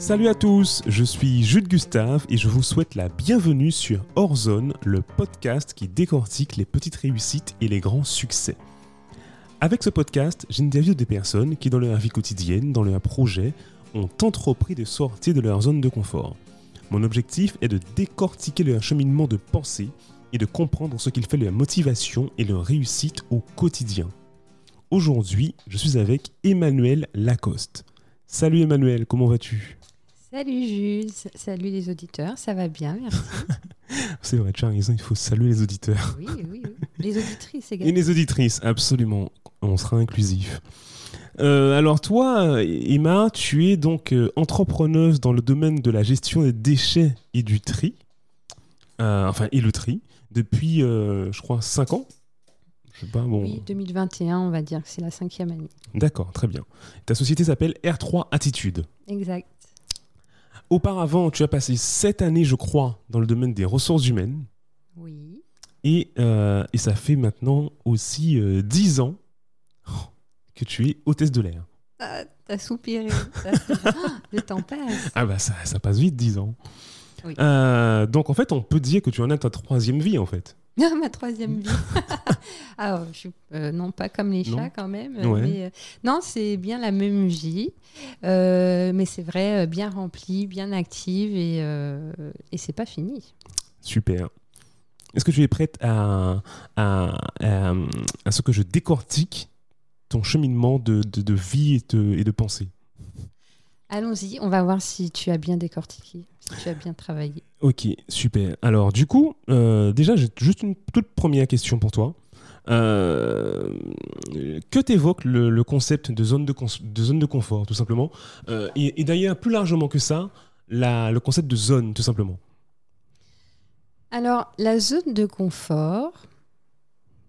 Salut à tous, je suis Jules Gustave et je vous souhaite la bienvenue sur Horzone, le podcast qui décortique les petites réussites et les grands succès. Avec ce podcast, j'interviewe des personnes qui, dans leur vie quotidienne, dans leur projet, ont entrepris de sortir de leur zone de confort. Mon objectif est de décortiquer leur cheminement de pensée et de comprendre ce qu'il fait leur motivation et leur réussite au quotidien. Aujourd'hui, je suis avec Emmanuel Lacoste. Salut Emmanuel, comment vas-tu? Salut Jules, salut les auditeurs, ça va bien, merci. C'est vrai, tu as raison, il faut saluer les auditeurs. Oui, oui, oui. Les auditrices également. Et les auditrices, absolument, on sera inclusif. Euh, alors toi, Emma, tu es donc euh, entrepreneuse dans le domaine de la gestion des déchets et du tri, Euh, enfin et le tri, depuis, je crois, 5 ans. Je sais pas, bon. Oui, 2021, on va dire que c'est la cinquième année. D'accord, très bien. Ta société s'appelle R3 Attitude. Exact. Auparavant, tu as passé 7 années, je crois, dans le domaine des ressources humaines. Oui. Et, euh, et ça fait maintenant aussi euh, 10 ans que tu es hôtesse de l'air. Ah, T'as soupiré. Ah, le temps passe. Ah bah ça, ça passe vite, 10 ans. Oui. Euh, donc en fait, on peut dire que tu en as ta troisième vie en fait. Ma troisième vie. ah, je euh, non, pas comme les Non. chats quand même. Ouais. mais, euh, non, c'est bien la même vie. Euh, mais c'est vrai, euh, bien remplie, bien active et, euh, et c'est pas fini. Super. Est-ce que tu es prête à, à, à, à ce que je décortique ton cheminement de, de, de vie et de, et de pensée? Allons-y, on va voir si tu as bien décortiqué, si tu as bien travaillé. Ok, super. Alors du coup, euh, déjà, j'ai juste une toute première question pour toi. Euh, que t'évoque le, le concept de zone de, cons- de zone de confort, tout simplement? Euh, Et, et d'ailleurs, plus largement que ça, la- le concept de zone, tout simplement. Alors, la zone de confort,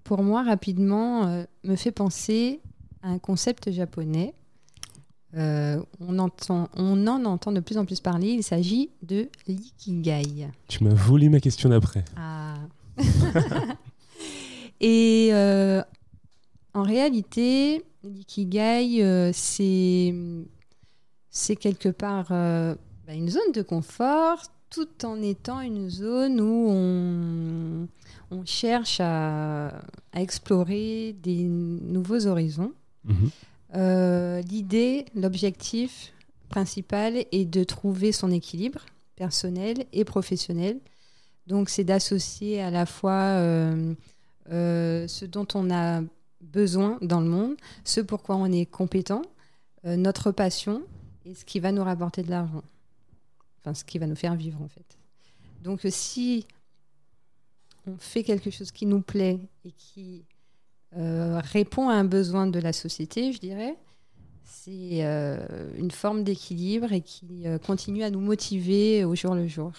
pour moi, rapidement, me fait penser à un concept japonais. Euh, on, entend, on en entend de plus en plus parler. Il s'agit de l'ikigai. Tu m'as volé ma question d'après. Ah. Et euh, en réalité, l'ikigai, euh, c'est c'est quelque part euh, bah, une zone de confort tout en étant une zone où on, on cherche à, à explorer des nouveaux horizons. Mhm. Euh, L'idée, l'objectif principal est de trouver son équilibre personnel et professionnel. Donc, c'est d'associer à la fois euh, euh, ce dont on a besoin dans le monde, ce pourquoi on est compétent, notre passion et ce qui va nous rapporter de l'argent. Enfin, ce qui va nous faire vivre, en fait. Donc, si on fait quelque chose qui nous plaît et qui répond à un besoin de la société, je dirais. C'est euh, une forme d'équilibre et qui euh, continue à nous motiver au jour le jour.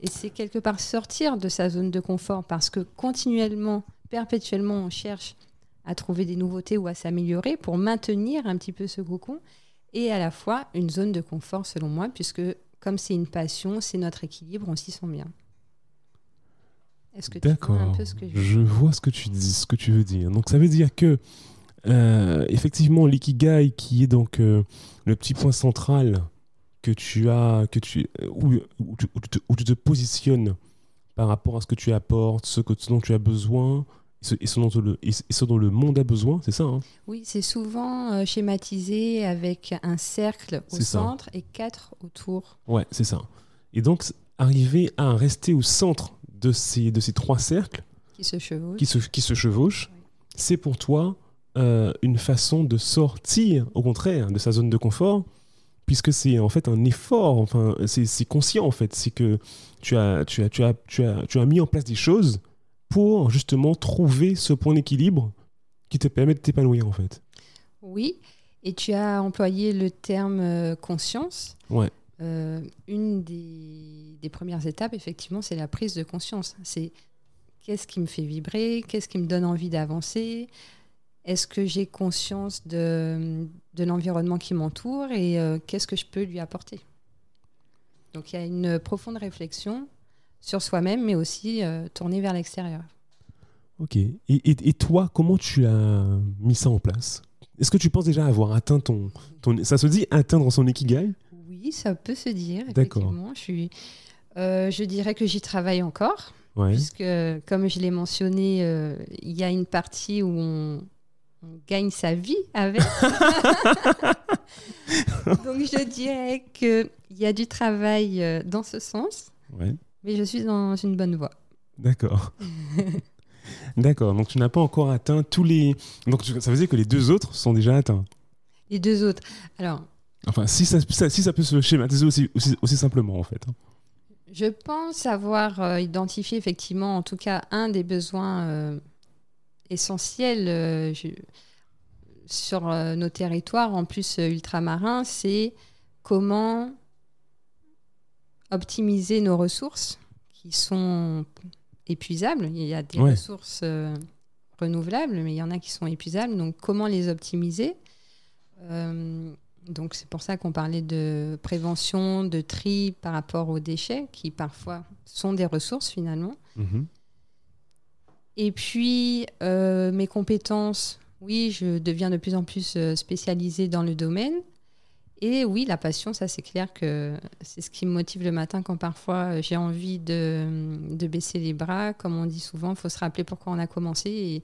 Et c'est quelque part sortir de sa zone de confort parce que continuellement, perpétuellement, on cherche à trouver des nouveautés ou à s'améliorer pour maintenir un petit peu ce cocon et à la fois une zone de confort selon moi puisque comme c'est une passion, c'est notre équilibre, on s'y sent bien. Est-ce que tu vois D'accord. un peu ce que je Je vois ce que tu dis, ce que tu veux dire. Donc ça veut dire que euh, effectivement l'ikigai qui est donc euh, le petit point central que tu as, que tu euh, où, où tu, où tu te, où tu te positionnes par rapport à ce que tu apportes, ce, que, ce dont tu as besoin et ce, dont, le, et ce- et ce dont le monde a besoin, c'est ça hein? Oui, c'est souvent euh, schématisé avec un cercle au C'est ça. centre et quatre autour. Ouais, c'est ça. Et donc arriver à rester au centre de ces, de ces trois cercles qui se chevauchent. qui se, qui se chevauchent, Oui. c'est pour toi euh, une façon de sortir, au contraire, de sa zone de confort, puisque c'est en fait un effort, enfin, c'est c'est conscient en fait, c'est que tu as, tu, as, tu, as, tu, as, tu as mis en place des choses pour justement trouver ce point d'équilibre qui te permet de t'épanouir en fait. Oui, et tu as employé le terme euh, conscience. Ouais. Euh, une des, premières étapes, effectivement, c'est la prise de conscience. C'est qu'est-ce qui me fait vibrer, qu'est-ce qui me donne envie d'avancer, est-ce que j'ai conscience de, l'environnement qui m'entoure et euh, qu'est-ce que je peux lui apporter. Donc il y a une profonde réflexion sur soi-même, mais aussi euh, tournée vers l'extérieur. Ok. Et, toi, comment tu as mis ça en place? Est-ce que tu penses déjà avoir atteint ton, ton... Ça se dit atteindre son ikigai Oui, ça peut se dire. D'accord. Je, suis, euh, je dirais que j'y travaille encore, Ouais. puisque, comme je l'ai mentionné, euh, il y a une partie où on, on gagne sa vie avec. Donc, je dirais qu'il y a du travail euh, dans ce sens, Ouais. mais je suis dans une bonne voie. D'accord. D'accord. Donc tu n'as pas encore atteint tous les. Donc ça veut dire que les deux autres sont déjà atteints. Les deux autres. Alors, Enfin, si ça, ça- si ça peut se schématiser aussi, aussi, aussi simplement en fait. hein. Je pense avoir euh, identifié effectivement, en tout cas, un des besoins euh, essentiels euh, je- sur nos territoires, en plus ultramarins, c'est comment optimiser nos ressources qui sont épuisables. Il y a des Ouais. ressources renouvelables, mais il y en a qui sont épuisables. Donc, comment les optimiser? Donc c'est pour ça qu'on parlait de prévention, de tri par rapport aux déchets, qui parfois sont des ressources finalement. Mhm. Et puis euh, mes compétences, oui, je deviens de plus en plus euh, spécialisée dans le domaine. Et oui, la passion, ça c'est clair que c'est ce qui me motive le matin quand parfois euh, j'ai envie de, de baisser les bras. Comme on dit souvent, il faut se rappeler pourquoi on a commencé. Et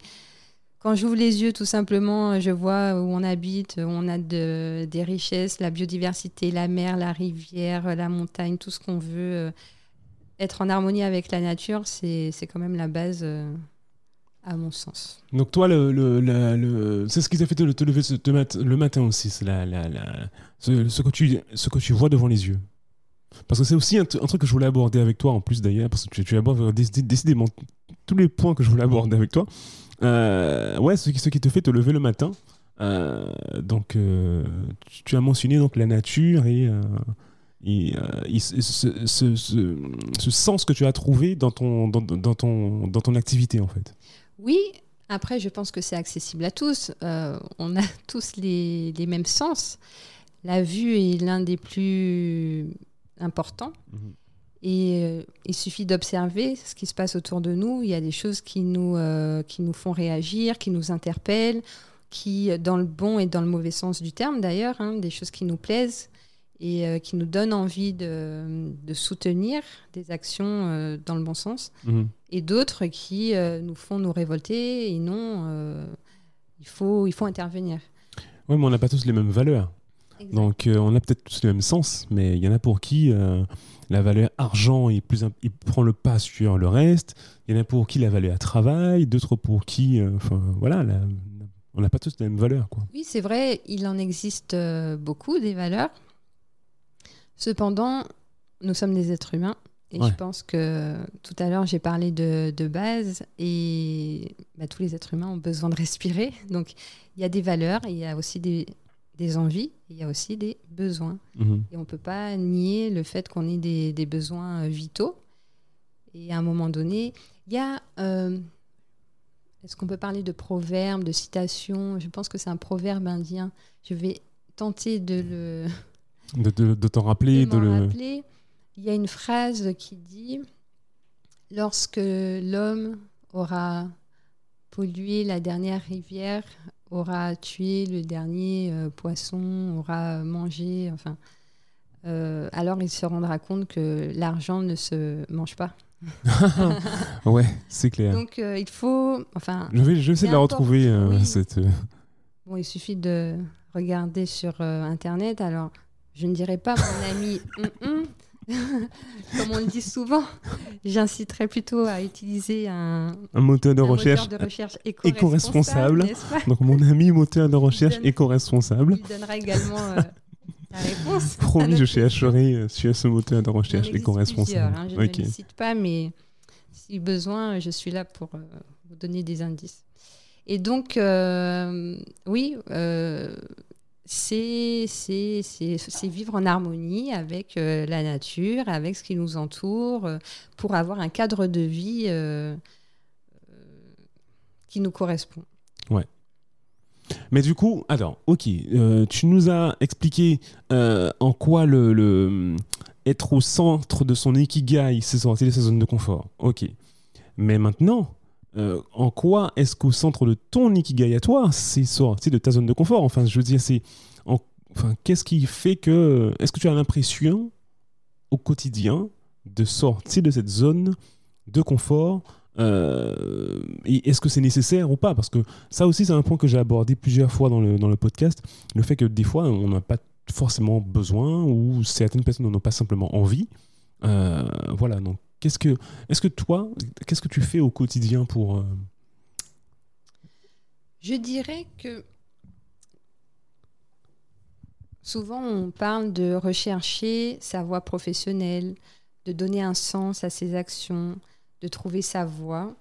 quand j'ouvre les yeux, tout simplement, je vois où on habite, où on a de- des richesses, la biodiversité, la mer, la rivière, la montagne, tout ce qu'on veut. euh, Être en harmonie avec la nature, c'est quand même la base, euh, à mon sens. Donc toi, c'est ce qui t'a fait te, lever le matin aussi, ce, que tu, vois devant les yeux. Parce que c'est aussi un, truc que je voulais aborder avec toi en plus d'ailleurs, parce que tu, tu abordes déc- décidément tous les points que je voulais aborder avec toi. Euh, ouais, ce qui, ce qui te fait te lever le matin. Euh, donc, euh, tu, tu as mentionné donc la nature et, euh, et, et ce, ce- ce- ce- ce sens que tu as trouvé dans ton, dans, dans ton, dans ton activité en fait. Oui, après, je pense que c'est accessible à tous. On a tous les, les mêmes sens. La vue est l'un des plus importants. Et euh, il suffit d'observer ce qui se passe autour de nous. Il y a des choses qui nous, euh, qui nous font réagir, qui nous interpellent, qui, dans le bon et dans le mauvais sens du terme d'ailleurs, hein, des choses qui nous plaisent et euh, qui nous donnent envie de, de soutenir des actions dans le bon sens Mhm. et d'autres qui nous font nous révolter et non, il, faut, il faut intervenir. Ouais, mais on n'a pas tous les mêmes valeurs. Donc, euh, on a peut-être tous le même sens, mais il y en a pour qui euh, la valeur argent est plus imp- il prend le pas sur le reste. Il y en a pour qui la valeur travail, d'autres pour qui, euh, enfin voilà, la- on n'a pas tous les mêmes valeurs, quoi. Oui, c'est vrai, il en existe beaucoup des valeurs. Cependant, nous sommes des êtres humains. Et Ouais. je pense que tout à l'heure, j'ai parlé de, de base. Et bah, tous les êtres humains ont besoin de respirer. Donc, il y a des valeurs, il y a aussi des, des envies, il y a aussi des besoins. Mhm. Et on ne peut pas nier le fait qu'on ait des, des besoins euh, vitaux. Et à un moment donné, il y a... euh, Est-ce qu'on peut parler de proverbe, de citation Je pense que c'est un proverbe indien. Je vais tenter de le De, de- de t'en rappeler, de de, le. rappeler. Il y a une phrase qui dit Lorsque l'homme aura pollué la dernière rivière, aura tué le dernier euh, poisson, aura mangé, enfin, euh, alors il se rendra compte que l'argent ne se mange pas. Ouais, c'est clair. Donc euh, il faut, enfin, je vais, je vais essayer de la retrouver euh, oui. cette. Bon, il suffit de regarder sur Internet. Alors, je ne dirais pas mon ami, hum, hum. comme on le dit souvent. J'inciterais plutôt à utiliser un, un moteur de un recherche. moteur de recherche éco-responsable. Donc mon ami moteur de recherche éco-responsable. Il donnera également euh, la réponse. Promis, je chercherai euh, sur ce moteur de recherche éco-responsable. hein, je ne les cite pas, mais si besoin, je suis là pour euh, vous donner des indices. Et donc, euh, oui, euh, c'est vivre en harmonie avec euh, la nature, avec ce qui nous entoure, euh, pour avoir un cadre de vie euh, qui nous correspond. Mais du coup, alors, ok, tu nous as expliqué en quoi le- être au centre de son ikigai, c'est sortir de sa zone de confort. Ok. Mais maintenant, euh, en quoi est-ce qu'au centre de ton ikigai à toi, c'est sortir de ta zone de confort Enfin, je veux dire, c'est en, enfin, qu'est-ce qui fait que. Est-ce que tu as l'impression au quotidien de sortir de cette zone de confort euh, et est-ce que c'est nécessaire ou pas? Parce que ça aussi, c'est un point que j'ai abordé plusieurs fois dans le, dans le podcast. Le fait que des fois, on n'a pas forcément besoin ou certaines personnes n'en ont pas simplement envie. Euh, voilà, donc qu'est-ce que, est-ce que toi, qu'est-ce que tu fais au quotidien pour. euh, Je dirais que souvent on parle de rechercher sa voie professionnelle, de donner un sens à ses actions, de trouver sa voie.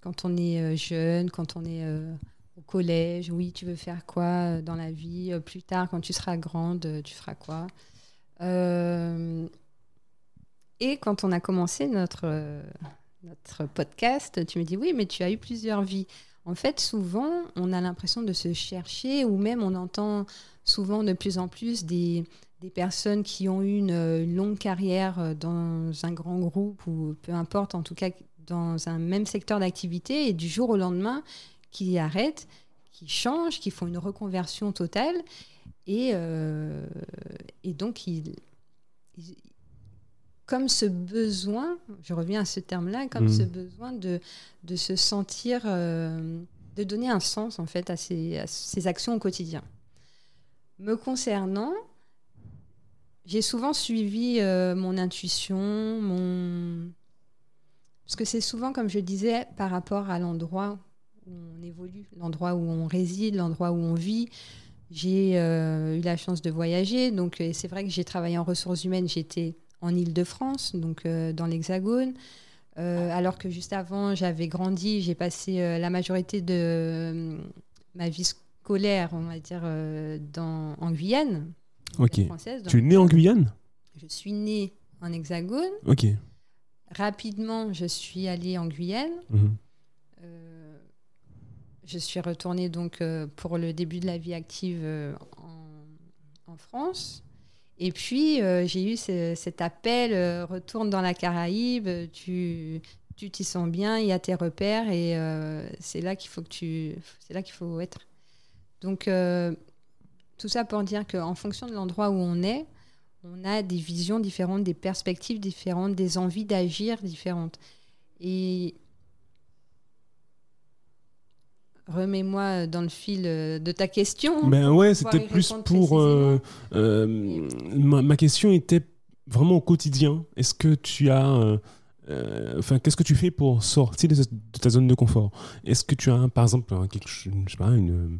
Quand on est euh, jeune, quand on est euh, au collège, oui, tu veux faire quoi dans la vie? Plus tard, quand tu seras grande, tu feras quoi? Et quand on a commencé notre, notre podcast, tu me dis oui, mais tu as eu plusieurs vies. En fait, souvent, on a l'impression de se chercher, ou même on entend souvent de plus en plus des, des personnes qui ont eu une, longue carrière euh, dans un grand groupe, ou peu importe, en tout cas dans un même secteur d'activité, et du jour au lendemain, qui arrêtent, qui changent, qui font une reconversion totale, et, euh, et donc ils- comme ce besoin, je reviens à ce terme-là, comme Mhm. ce besoin de, de se sentir, euh, de donner un sens en fait à ses, à ses actions au quotidien. Me concernant, j'ai souvent suivi euh, mon intuition, mon... parce que c'est souvent, comme je disais, par rapport à l'endroit où on évolue, l'endroit où on réside, l'endroit où on vit. J'ai euh, eu la chance de voyager, donc c'est vrai que j'ai travaillé en ressources humaines, j'étais en Île-de-France, donc euh, dans l'Hexagone. Euh, alors que juste avant, j'avais grandi, j'ai passé euh, la majorité de ma vie scolaire, on va dire, dans, en Guyane Ok. française. Tu es né en Guyane? Je suis née en Hexagone. Ok. Rapidement, je suis allée en Guyane. Mhm. Euh, je suis retournée donc euh, pour le début de la vie active euh, en, en France. Et puis, euh, j'ai eu ce- cet appel, euh, retourne dans la Caraïbe, tu tu t'y sens bien, il y a tes repères et euh, c'est là qu'il faut que faut être. Donc, euh, tout ça pour dire qu'en fonction de l'endroit où on est, on a des visions différentes, des perspectives différentes, des envies d'agir différentes. Et remets-moi dans le fil euh, de ta question. Ben ouais, c'était plus pour. euh, euh, ma, ma question était vraiment au quotidien. Est-ce que tu as. euh, euh, Enfin, qu'est-ce que tu fais pour sortir de, ta zone de confort? Est-ce que tu as, par exemple, quelque, je sais pas, une,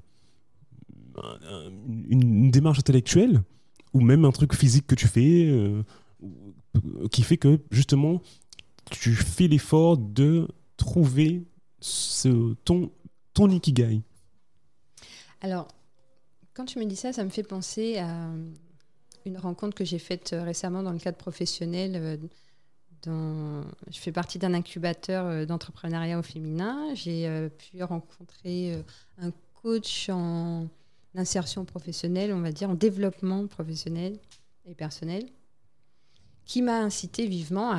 un- une, une démarche intellectuelle ou même un truc physique que tu fais euh, qui fait que justement tu fais l'effort de trouver ce, ton, ton ikigai Alors, quand tu me dis ça, ça me fait penser à une rencontre que j'ai faite euh, récemment dans le cadre professionnel. euh, Je fais partie d'un incubateur euh, d'entrepreneuriat au féminin. J'ai euh, pu rencontrer euh, un coach en insertion professionnelle, on va dire, en développement professionnel et personnel, qui m'a incité vivement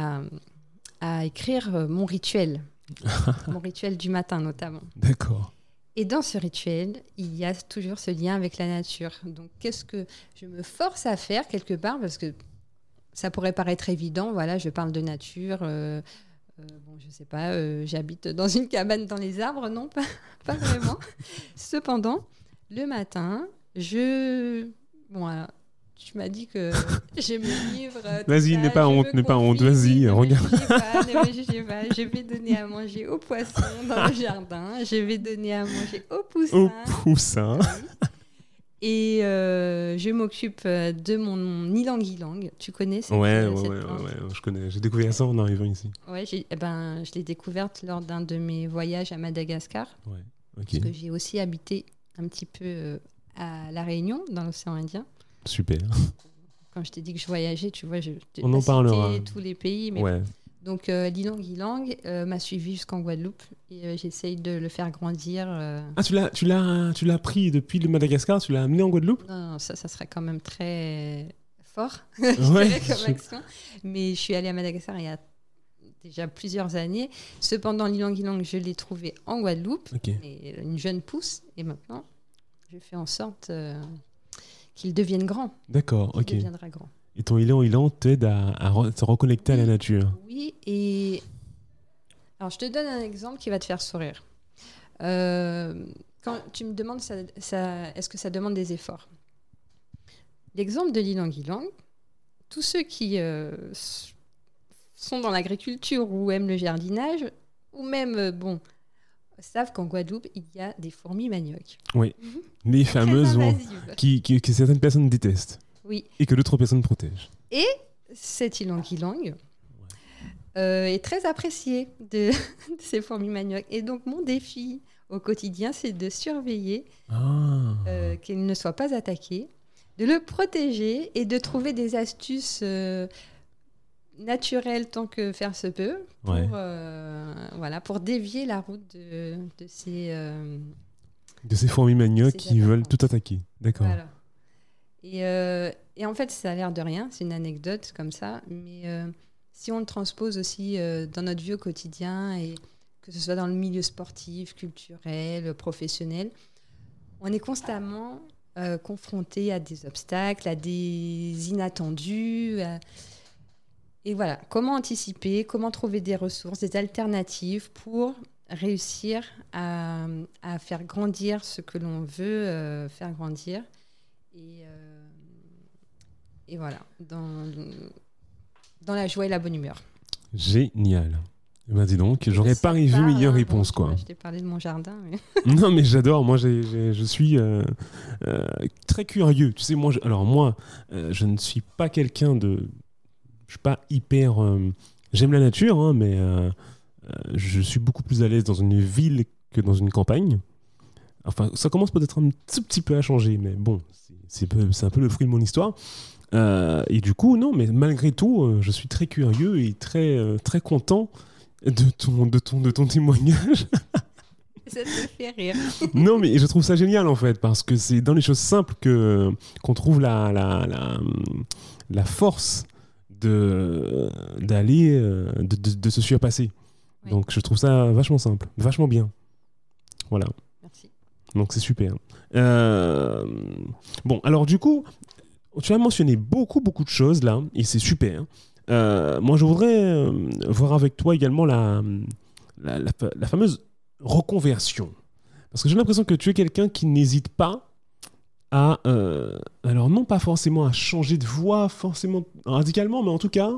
à, écrire euh, mon rituel, mon rituel du matin notamment. D'accord. Et dans ce rituel, il y a toujours ce lien avec la nature. Donc, qu'est-ce que je me force à faire quelque part Parce que ça pourrait paraître évident. Voilà, je parle de nature. euh, euh, bon, je sais pas, euh, j'habite dans une cabane dans les arbres. Non, pas, pas vraiment. Cependant, le matin, je. Bon, alors, tu m'as dit que je me livre. euh, Vas-y, n'aie pas honte, n'aie pas honte, vas-y, regarde. pas. Je vais donner à manger aux poissons dans le jardin. Je vais donner à manger aux poussins. Au poussin. Et euh, je m'occupe euh, de mon ilang-ilang. Tu connais cette, Ouais, ouais, cette ouais, ouais, je connais. J'ai découvert ça en arrivant ici. Ouais, j'ai- eh ben, je l'ai découverte lors d'un de mes voyages à Madagascar. Ouais. Ok. Parce que j'ai aussi habité un petit peu à La Réunion, dans l'océan Indien. Super. Quand je t'ai dit que je voyageais, tu vois, je t'ai On pas en parlera. tous les pays. Mais Ouais. Donc euh, l'ilang-ilang euh, m'a suivi jusqu'en Guadeloupe et euh, j'essaye de le faire grandir. euh. Ah, tu l'as, tu l'as, tu l'as pris depuis le Madagascar, tu l'as amené en Guadeloupe? Non, non, ça, ça serait quand même très fort je Ouais, comme je- action. Mais je suis allée à Madagascar il y a déjà plusieurs années. Cependant, l'ilang-ilang, je l'ai trouvé en Guadeloupe, et une jeune pousse. Et maintenant, je fais en sorte euh, qu'il devienne grand. D'accord, ok. deviendra grand. Et ton Ilan Ilan t'aide à, à re- se reconnecter à la nature. Oui, et alors je te donne un exemple qui va te faire sourire. Euh, quand tu me demandes ça, ça- est-ce que ça demande des efforts? L'exemple de l'ilang ilang, tous ceux qui euh, sont dans l'agriculture ou aiment le jardinage, ou même, euh, bon, savent qu'en Guadeloupe, il y a des fourmis manioc. Les fameuses Très bon, invasives. qui, qui- que certaines personnes détestent Oui, et que d'autres personnes protègent. cet ilang ilang euh, est très apprécié de, de ces fourmis manioc. Et donc, mon défi au quotidien, c'est de surveiller Ah. euh, qu'il ne soit pas attaqué, de le protéger et de trouver des astuces euh, naturelles tant que faire se peut pour, Ouais. euh, voilà, pour dévier la route de, de ces... euh, De ces fourmis manioc Ces qui veulent tout attaquer. D'accord. Voilà. Et, euh, et en fait, ça a l'air de rien, c'est une anecdote comme ça, mais si on le transpose aussi dans notre vie au quotidien, et que ce soit dans le milieu sportif, culturel, professionnel, on est constamment confronté à des obstacles, à des inattendus. à- Et voilà, comment anticiper, comment trouver des ressources, des alternatives pour réussir à, à faire grandir ce que l'on veut euh, faire grandir. Et, euh, et voilà, dans, dans la joie et la bonne humeur. Génial. Eh Ben dis donc, j'aurais pas vu part, meilleure hein, réponse bon, quoi. Je t'ai parlé de mon jardin. mais- non mais j'adore, moi je suis euh, euh, très curieux. Tu sais, moi, je- alors moi, euh, je ne suis pas quelqu'un de... Je suis pas hyper... euh, J'aime la nature, hein, mais euh, euh, je suis beaucoup plus à l'aise dans une ville que dans une campagne. Enfin, ça commence peut-être un tout petit peu à changer, mais bon, c'est- un peu le fruit de mon histoire. Euh, et du coup, non, mais malgré tout, euh, je suis très curieux et très, euh, très content de ton, de, ton, de ton témoignage. Ça te fait rire. non, mais je trouve ça génial en fait, parce que c'est dans les choses simples que qu'on trouve la, la, la, la force de d'aller, euh, de, de, de se surpasser. Oui. Donc je trouve ça vachement simple, vachement bien. Voilà, Merci. donc c'est super. Euh, bon, alors du coup, tu as mentionné beaucoup, beaucoup de choses là, et c'est super. Euh, moi, je voudrais voir avec toi également la, la, la fameuse reconversion. Parce que j'ai l'impression que tu es quelqu'un qui n'hésite pas à... euh, alors non pas forcément à changer de voie, forcément radicalement, mais en tout cas,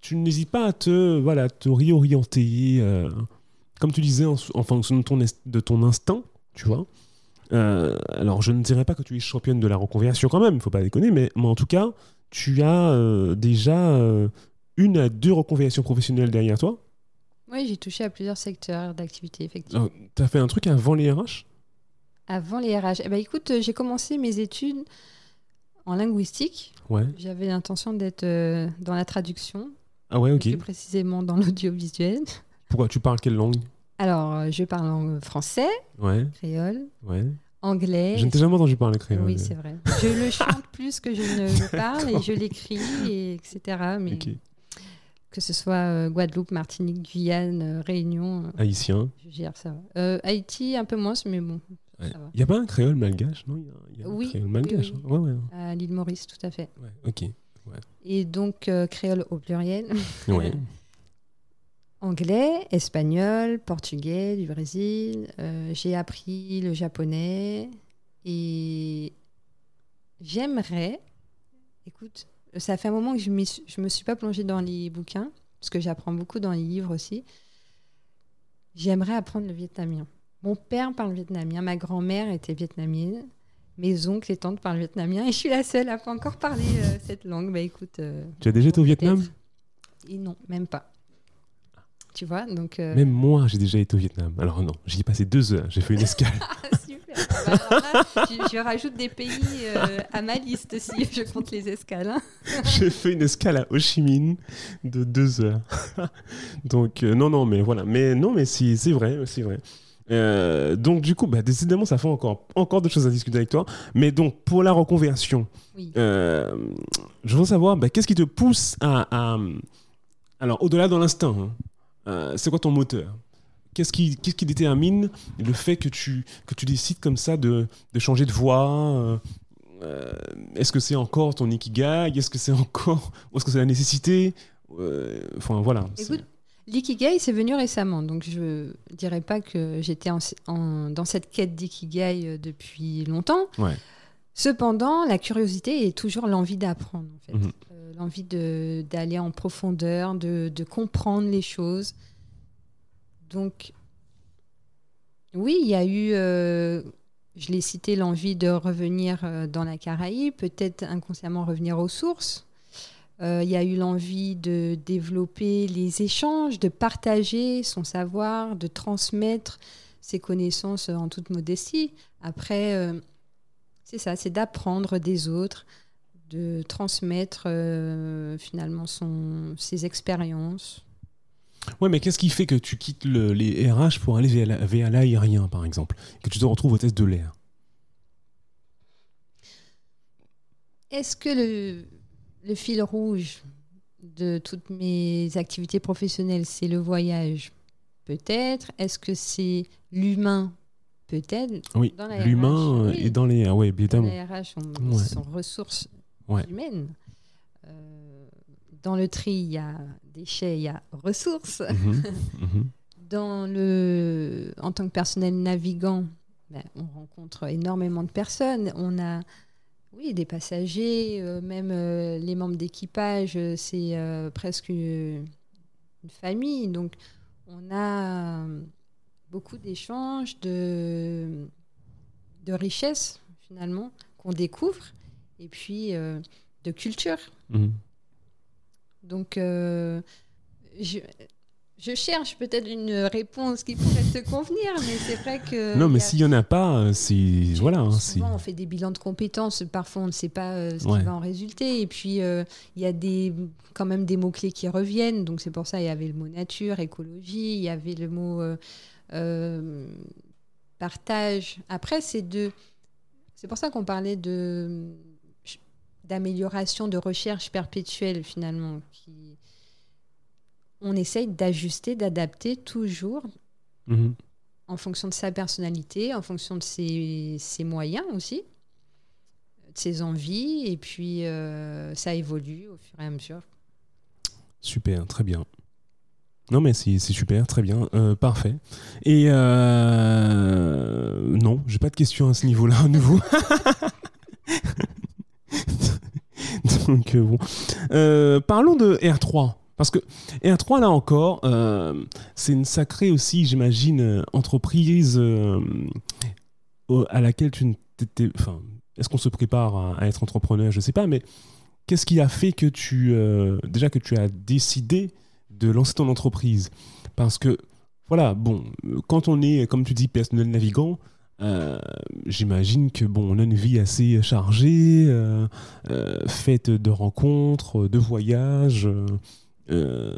tu n'hésites pas à te, voilà, te réorienter, euh, comme tu disais, en, en fonction de ton, est- de ton instinct, tu vois. Euh, alors je ne dirais pas que tu es championne de la reconversion quand même, il faut pas déconner, mais, mais en tout cas, tu as euh, déjà euh, une à deux reconversions professionnelles derrière toi. Oui, j'ai touché à plusieurs secteurs d'activité, effectivement. tu as fait un truc avant les RH Avant les RH, eh ben, écoute, euh, j'ai commencé mes études en linguistique. Ouais. J'avais l'intention d'être euh, dans la traduction, Ah ouais, ok. plus précisément dans l'audiovisuel. Pourquoi Tu parles quelle langue? Alors, euh, je parle en français, Ouais, créole, ouais. anglais. Je ne t'ai jamais entendu parler créole. Oui, c'est vrai. Je le chante plus que je ne le parle et je l'écris, et etc. Mais que ce soit euh, Guadeloupe, Martinique, Guyane, euh, Réunion, Haïtien. je gère ça. Haïti, un peu moins, mais bon, Il va. n'y a pas un créole malgache Non, il y a, y a un Oui, créole oui, malgache. oui. hein. Ouais, ouais. À l'île Maurice, tout à fait. ouais. Ok. Et donc, euh, créole au pluriel. Ouais. Anglais, espagnol, portugais du Brésil. Euh, j'ai appris le japonais et j'aimerais. Écoute, ça fait un moment que je ne je me suis pas plongée dans les bouquins, parce que j'apprends beaucoup dans les livres aussi. J'aimerais apprendre le vietnamien. Mon père parle vietnamien, ma grand-mère était vietnamienne, mes oncles et tantes parlent vietnamien, et je suis la seule à pas encore parler euh, cette langue. Bah écoute. euh, Tu as déjà été au Vietnam? Et non, même pas. Tu vois, donc. euh, Même moi, j'ai déjà été au Vietnam. Alors non, j'y ai passé deux heures. J'ai fait une escale. Ah, super. Bah, là, je, je rajoute des pays à ma liste si je compte les escales. hein. j'ai fait une escale à Ho Chi Minh de deux heures. donc non, non, mais voilà. Mais non, mais c'est c'est vrai, c'est vrai. Euh, donc du coup, bah, décidément, ça fait encore, encore de choses à discuter avec toi. Mais donc, pour la reconversion, Oui. Euh, je veux savoir, bah, qu'est-ce qui te pousse à... à- alors, au-delà de l'instinct, hein, euh, c'est quoi ton moteur? Qu'est-ce qui, qu'est-ce qui détermine le fait que tu, que tu décides comme ça de, de changer de voie, est-ce que c'est encore ton ikigai? Est-ce que c'est encore. Ou est-ce que c'est la nécessité? Enfin, voilà. Écoute, l'ikigai, c'est venu récemment. Donc, je dirais pas que j'étais en- en- dans cette quête d'ikigai euh, depuis longtemps. Ouais. Cependant, la curiosité est toujours l'envie d'apprendre, en fait. Mhm. Euh, l'envie d'aller en profondeur, de, de comprendre les choses. Donc, oui, il y a eu, euh, je l'ai cité, l'envie de revenir dans la Caraïbe, peut-être inconsciemment revenir aux sources. Euh, Il y a eu l'envie de développer les échanges, de partager son savoir, de transmettre ses connaissances en toute modestie. Après, euh, c'est ça, c'est d'apprendre des autres, de transmettre euh, finalement son, ses expériences. Ouais, mais qu'est-ce qui fait que tu quittes le- les RH pour aller vers la- vers l'aérien, par exemple? Que tu te retrouves au test de l'air? Est-ce que le, le fil rouge de toutes mes activités professionnelles, c'est le voyage Peut-être. Est-ce que c'est l'humain Peut-être? Oui, l'humain oui. est dans les oui, Dans évidemment. la RH, on, Ouais. sont ressources Ouais. humaines. Euh, dans le tri, il y a déchets, il y a ressources. Mhm, mhm. Dans le, en tant que personnel navigant, ben, on rencontre énormément de personnes. On a, oui, des passagers, euh, même euh, les membres d'équipage, euh, c'est presque une, une famille. Donc, on a beaucoup d'échanges, de, de richesses, finalement, qu'on découvre, et puis de culture. Mhm. Donc, je, je cherche peut-être une réponse qui pourrait te convenir, mais c'est vrai que. non, mais a- s'il n'y en a pas, euh, c'est. Voilà. hein, Souvent, on fait des bilans de compétences. Parfois, on ne sait pas euh, ce Ouais. qui va en résulter. Et puis, euh, il y a des, quand même des mots-clés qui reviennent. Donc, c'est pour ça il y avait le mot nature, écologie, il y avait le mot euh, partage. Après, c'est de. C'est pour ça qu'on parlait de d'amélioration, de recherche perpétuelle finalement. Qui... On essaye d'ajuster, d'adapter toujours Mhm. en fonction de sa personnalité, en fonction de ses, ses moyens aussi, de ses envies, et puis euh, ça évolue au fur et à mesure. Super, très bien. Non, mais c'est super, très bien, euh, parfait. Et euh, non, j'ai pas de questions à ce niveau-là, à nouveau. Donc, euh, bon. Parlons de R3. Parce que R3, là encore, euh, c'est une sacrée aussi, j'imagine, euh, entreprise euh, à laquelle tu ne t'étais. Enfin, est-ce qu'on se prépare à, être entrepreneur Je sais pas, mais qu'est-ce qui a fait que tu. déjà que tu as décidé de lancer ton entreprise? Parce que, voilà, bon, quand on est, comme tu dis, personnel navigant, j'imagine que bon, on a une vie assez chargée, euh, faite de rencontres, de voyages. Euh,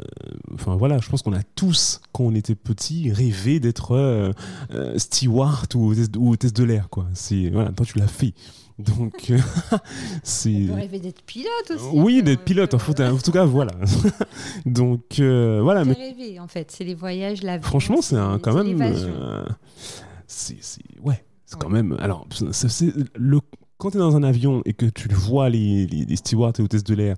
enfin voilà, je pense qu'on a tous, quand on était petit, rêvé d'être euh, euh, steward ou hôtesse, de l'air, quoi. C'est voilà, toi tu l'as fait, donc euh, c'est. On peut rêver d'être pilote aussi. Oui, on d'être pilote, en, fait, en tout cas, voilà. Donc, voilà, C'est mais rêver en fait, c'est les voyages, la franchement, c'est un, quand même. c'est, ouais, c'est quand même. Alors, c'est le, quand tu es dans un avion et que tu vois, les, les, les stewards et hôtesses de l'air,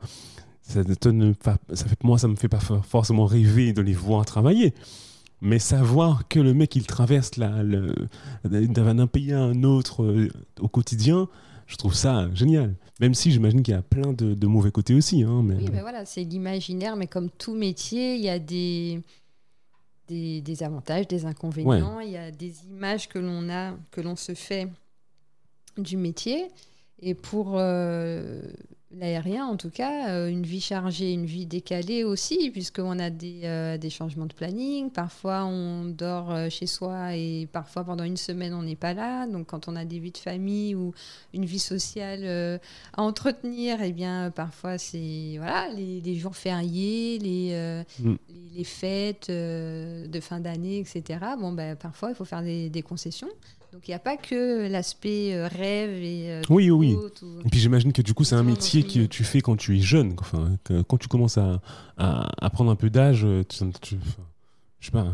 ça ne pas- ça fait, moi, ça me fait pas for- forcément rêver de les voir travailler. Mais savoir que le mec, il traverse d'un pays à un autre euh, au quotidien, je trouve ça génial. Même si j'imagine qu'il y a plein de, de mauvais côtés aussi. Hein, mais... Oui, mais voilà, c'est l'imaginaire, mais comme tout métier, il y a des, des, des avantages, des inconvénients, il y a des images que l'on a, que l'on se fait du métier. Et pour euh, l'aérien, en tout cas, euh, une vie chargée, une vie décalée aussi, puisqu'on a des, euh, des changements de planning. Parfois, on dort euh, chez soi et parfois, pendant une semaine, on n'est pas là. Donc, quand on a des vies de famille ou une vie sociale euh, à entretenir, eh bien, parfois, c'est voilà, les, les jours fériés, les, euh, Mm. les, les fêtes de fin d'année, etc. Bon, ben, parfois, il faut faire des, des concessions. Donc, il n'y a pas que l'aspect euh, rêve et. euh, Oui, oui, oui. côte ou- Et puis j'imagine que du coup, c'est un métier que tu fais quand tu es jeune. Enfin, que quand tu commences à, à, à prendre un peu d'âge, tu, tu- je sais pas,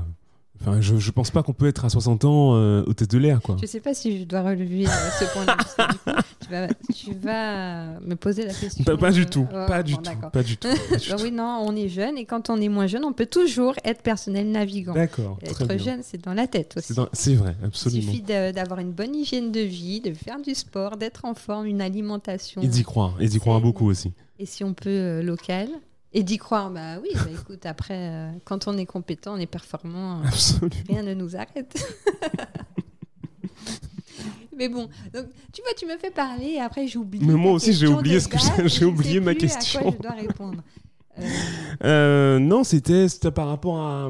Enfin, je, je pense pas qu'on peut être à 60 ans euh, test de l'air, quoi. Je sais pas si je dois relever euh, ce du coup, tu, vas, tu vas me poser la question. Pas, pas du euh, tout, oh, pas du bon, tout, pas du tout. pas du Bah tout. oui, non, on est jeune et quand on est moins jeune, on peut toujours être personnel navigant. D'accord, Être jeune, c'est dans la tête aussi. C'est dans- C'est vrai, Il absolument. suffit de- d'avoir une bonne hygiène de vie, de faire du sport, d'être en forme, une alimentation. Et d'y croire, et d'y croire beaucoup aussi. Et si on peut, euh, local. Et d'y croire, bah oui, bah écoute, après, euh, quand on est compétent, on est performant, euh, rien ne nous arrête. Mais bon, donc tu vois, tu me fais parler et après j'oublie. Mais moi aussi, j'ai question oublié ce que j'ai- oublié ma question. À quoi je dois répondre. Euh, non, c'était par rapport à.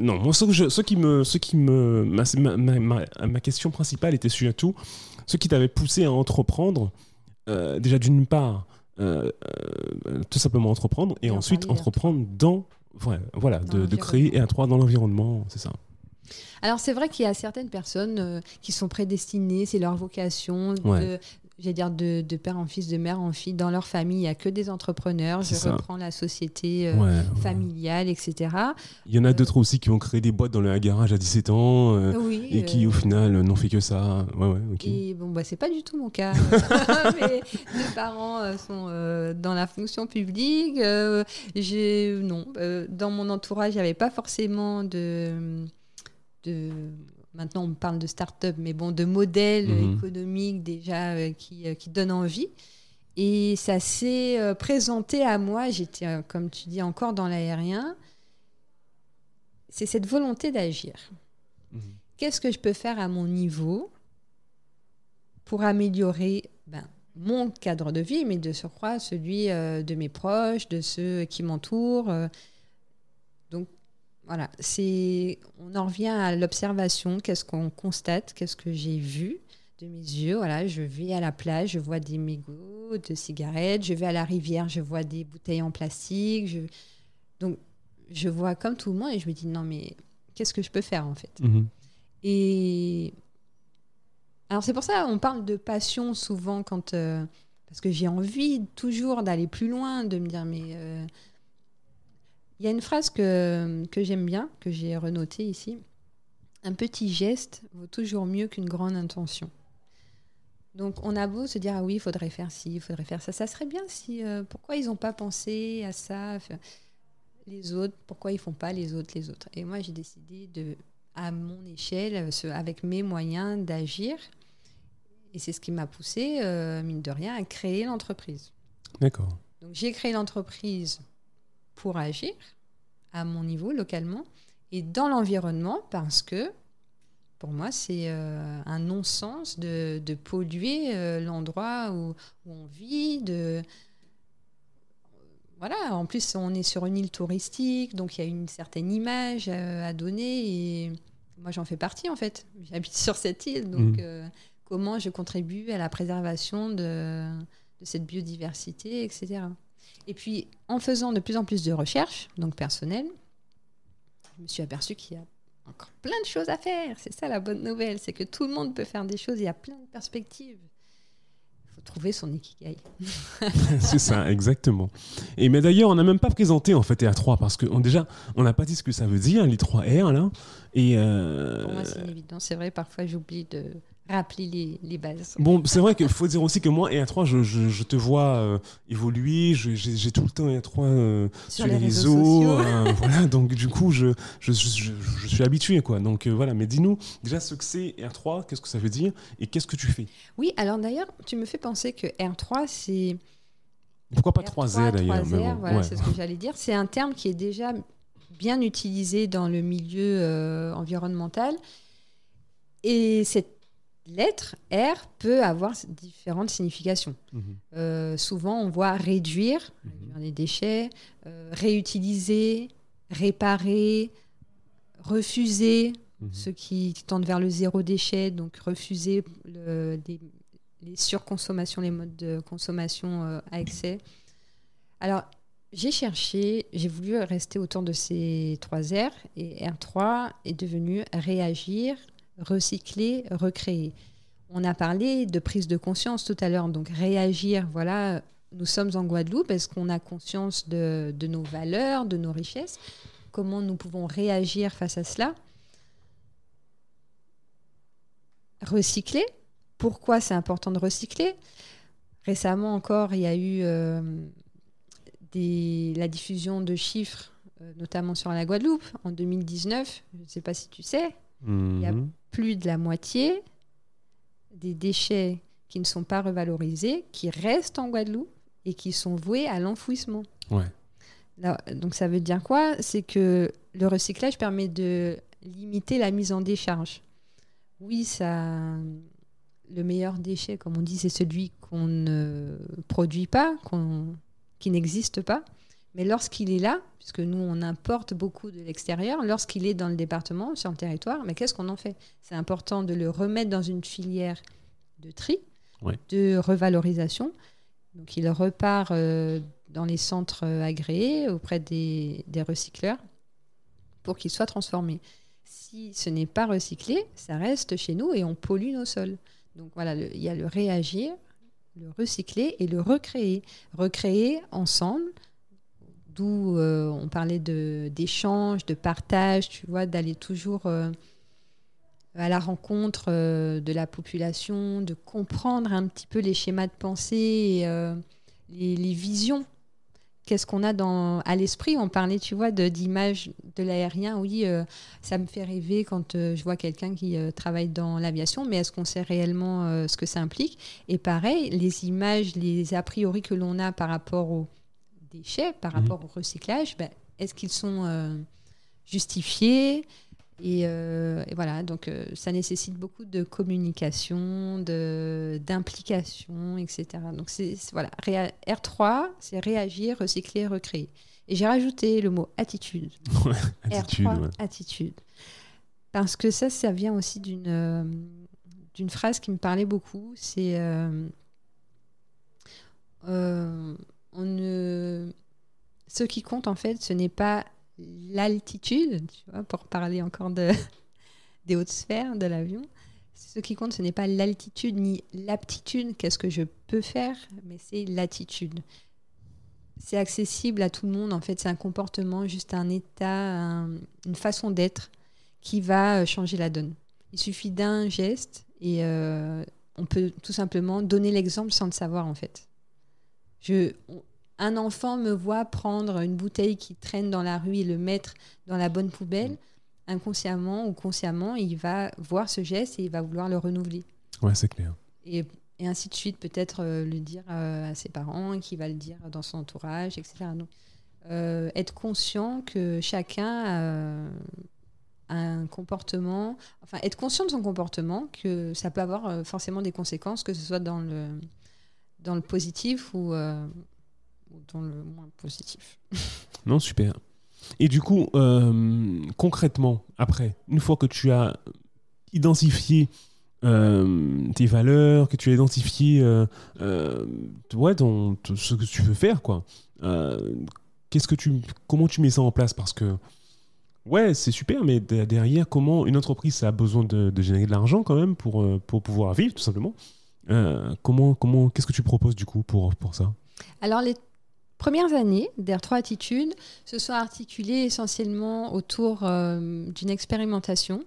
non, moi, ce, que je- ce qui me. Ce qui me ma, ma, ma- ma- ma question principale était surtout ce qui t'avait poussé à entreprendre. déjà, d'une part, euh, euh, tout simplement entreprendre, et, Et en ensuite entreprendre dans. ouais, voilà, Dans de, de créer et à trois dans l'environnement, c'est ça. Alors c'est vrai qu'il y a certaines personnes euh, qui sont prédestinées, c'est leur vocation, Ouais. J'allais dire de, de père en fils, de mère en fille. Dans leur famille, il n'y a que des entrepreneurs. Je ça. reprends la société euh, Ouais, ouais. familiale, etc. Il y en a Euh, d'autres aussi qui ont créé des boîtes dans le garage à 17 ans. euh, oui. Et qui euh, au final n'ont fait que ça. Ouais, ouais, ok. Et bon, bah, c'est pas du tout mon cas. Mes, mes parents sont dans la fonction publique. non, dans mon entourage, il n'y avait pas forcément de, de. Maintenant, on parle de start-up, mais bon, de modèles Mhm. économiques déjà euh, qui, euh, qui donnent envie. Et ça s'est euh, présenté à moi. J'étais, comme tu dis, encore dans l'aérien. C'est cette volonté d'agir Mhm. qu'est-ce que je peux faire à mon niveau pour améliorer ben, mon cadre de vie, mais de surcroît celui de mes proches, de ceux qui m'entourent. Voilà, c'est on en revient à l'observation. Qu'est-ce qu'on constate Qu'est-ce que j'ai vu de mes yeux Voilà, je vais à la plage, je vois des mégots de cigarettes. Je vais à la rivière, je vois des bouteilles en plastique. Je... Donc je vois comme tout le monde et je me dis non mais qu'est-ce que je peux faire en fait? Mhm. et alors c'est pour ça on parle de passion souvent quand euh, parce que j'ai envie toujours d'aller plus loin, de me dire mais euh, il y a une phrase que, que j'aime bien que j'ai renotée ici. Un petit geste vaut toujours mieux qu'une grande intention. Donc on a beau se dire ah oui il faudrait faire ci, il faudrait faire ça, ça serait bien si euh, pourquoi ils n'ont pas pensé à ça, les autres pourquoi ils font pas les autres les autres. Et moi j'ai décidé de à mon échelle, ce- avec mes moyens d'agir. Et c'est ce qui m'a poussé, euh, mine de rien, à créer l'entreprise. D'accord. Donc j'ai créé l'entreprise pour agir à mon niveau localement et dans l'environnement parce que pour moi c'est euh, un non-sens de, de polluer euh, l'endroit où, où on vit, de voilà, en plus on est sur une île touristique, donc il y a une certaine image euh, à donner et moi j'en fais partie en fait. J'habite sur cette île, donc euh, comment je contribue à la préservation de, de cette biodiversité, etc. Et puis en faisant de plus en plus de recherches, donc personnelles, je me suis aperçue qu'il y a encore plein de choses à faire. C'est ça la bonne nouvelle, c'est que tout le monde peut faire des choses, il y a plein de perspectives. Il faut trouver son ikigai. c'est ça, exactement. Et mais d'ailleurs, on n'a même pas présenté en fait R3 parce que on, déjà, on n'a pas dit ce que ça veut dire les 3 R là. Et euh, Pour moi, c'est une évidence. C'est vrai, parfois j'oublie de rappeler les, les bases. Bon, c'est vrai qu'il faut dire aussi que moi, R3, je, je, je te vois euh, évoluer, j'ai tout le temps R3 euh, sur, les, réseaux. euh, voilà, donc du coup, je, je, je, je- je suis habitué, quoi. Donc voilà, mais dis-nous déjà ce que c'est R3, qu'est-ce que ça veut dire et qu'est-ce que tu fais? Oui, alors d'ailleurs, tu me fais penser que R3, c'est. Pourquoi pas R3, 3R d'ailleurs mais 3R, bon, voilà, ouais. c'est ce que j'allais dire. C'est un terme qui est déjà bien utilisé dans le milieu environnemental. Et cette lettre R peut avoir différentes significations. Mhm. Euh, souvent, on voit réduire, Mhm. réduire les déchets, euh, réutiliser, réparer, refuser, Mhm. ceux qui tendent vers le zéro déchet, donc refuser le- des- les surconsommations, les modes de consommation euh, à excès. Alors, j'ai cherché, j'ai voulu rester autour de ces trois R, et R3 est devenu réagir, recycler, recréer. On a parlé de prise de conscience tout à l'heure, donc réagir, voilà, nous sommes en Guadeloupe, est-ce qu'on a conscience de, nos valeurs, de nos richesses? Comment nous pouvons réagir face à cela? Recycler? Pourquoi c'est important de recycler? Récemment encore, il y a eu euh, la diffusion de chiffres, euh, notamment sur la Guadeloupe, en 2019. Je ne sais pas si tu sais, il y a Mhm. plus de la moitié des déchets qui ne sont pas revalorisés, qui restent en Guadeloupe et qui sont voués à l'enfouissement. Ouais. Là, donc ça veut dire quoi? C'est que le recyclage permet de limiter la mise en décharge. Oui, ça, le meilleur déchet, comme on dit, c'est celui qu'on ne produit pas, qu'on- qui n'existe pas. Mais lorsqu'il est là, puisque nous on importe beaucoup de l'extérieur, lorsqu'il est dans le département, sur le territoire, mais qu'est-ce qu'on en fait? C'est important de le remettre dans une filière de tri, de revalorisation. Donc il repart euh, dans les centres agréés auprès des, des recycleurs pour qu'il soit transformé. Si ce n'est pas recyclé, ça reste chez nous et on pollue nos sols. Donc voilà, il y a le réagir, le recycler et le recréer. Recréer ensemble, euh, on parlait de- d'échange, de, partage, tu vois, d'aller toujours euh, à la rencontre euh, de la population, de comprendre un petit peu les schémas de pensée et les, visions. Qu'est-ce qu'on a dans, à l'esprit On parlait, tu vois, de- d'images de, l'aérien. Oui, ça me fait rêver quand je vois quelqu'un qui travaille dans l'aviation, mais est-ce qu'on sait réellement ce que ça implique? Et pareil, les images, les a priori que l'on a par rapport aux déchets, par Mhm. rapport au recyclage, ben, est-ce qu'ils sont euh, justifiés et, euh, et voilà, donc euh, ça nécessite beaucoup de communication, de d'implication, etc. Donc c'est voilà, Réa- R3, c'est réagir, recycler, recréer. Et j'ai rajouté le mot attitude. Attitude, R3, ouais. attitude. Parce que ça, ça vient aussi d'une euh, d'une phrase qui me parlait beaucoup. C'est ce qui compte en fait, ce n'est pas l'altitude, tu vois, pour parler encore de des hautes sphères de l'avion. Ce qui compte, ce n'est pas l'altitude ni l'aptitude, qu'est-ce que je peux faire, mais c'est l'attitude. C'est accessible à tout le monde, en fait, c'est un comportement, juste un état, un- une façon d'être qui va euh, changer la donne. Il suffit d'un geste et euh, on peut tout simplement donner l'exemple sans le savoir, en fait. Je, un enfant me voit prendre une bouteille qui traîne dans la rue et le mettre dans la bonne poubelle. Inconsciemment ou consciemment, il va voir ce geste et il va vouloir le renouveler. Ouais, c'est clair. Et, et ainsi de suite, peut-être euh, le dire euh, à ses parents, qui va le dire dans son entourage, etc. Donc, euh, être conscient que chacun a un comportement, enfin être conscient de son comportement, que ça peut avoir forcément des conséquences, que ce soit dans le, dans le positif ou, ou dans le moins positif. Non, super. Et du coup, euh, concrètement, après, une fois que tu as identifié euh, tes valeurs, que tu as identifié euh, ouais, ton- ton- ce que tu veux faire, quoi, qu'est-ce que tu, comment tu mets ça en place? Parce que, ouais, c'est super, mais de- derrière, comment une entreprise ça a besoin de, de générer de l'argent quand même pour, pour pouvoir vivre, tout simplement. Comment, comment, qu'est-ce que tu proposes du coup pour, pour ça? Alors, les premières années d'Air3 Attitude se sont articulées essentiellement autour euh, d'une expérimentation.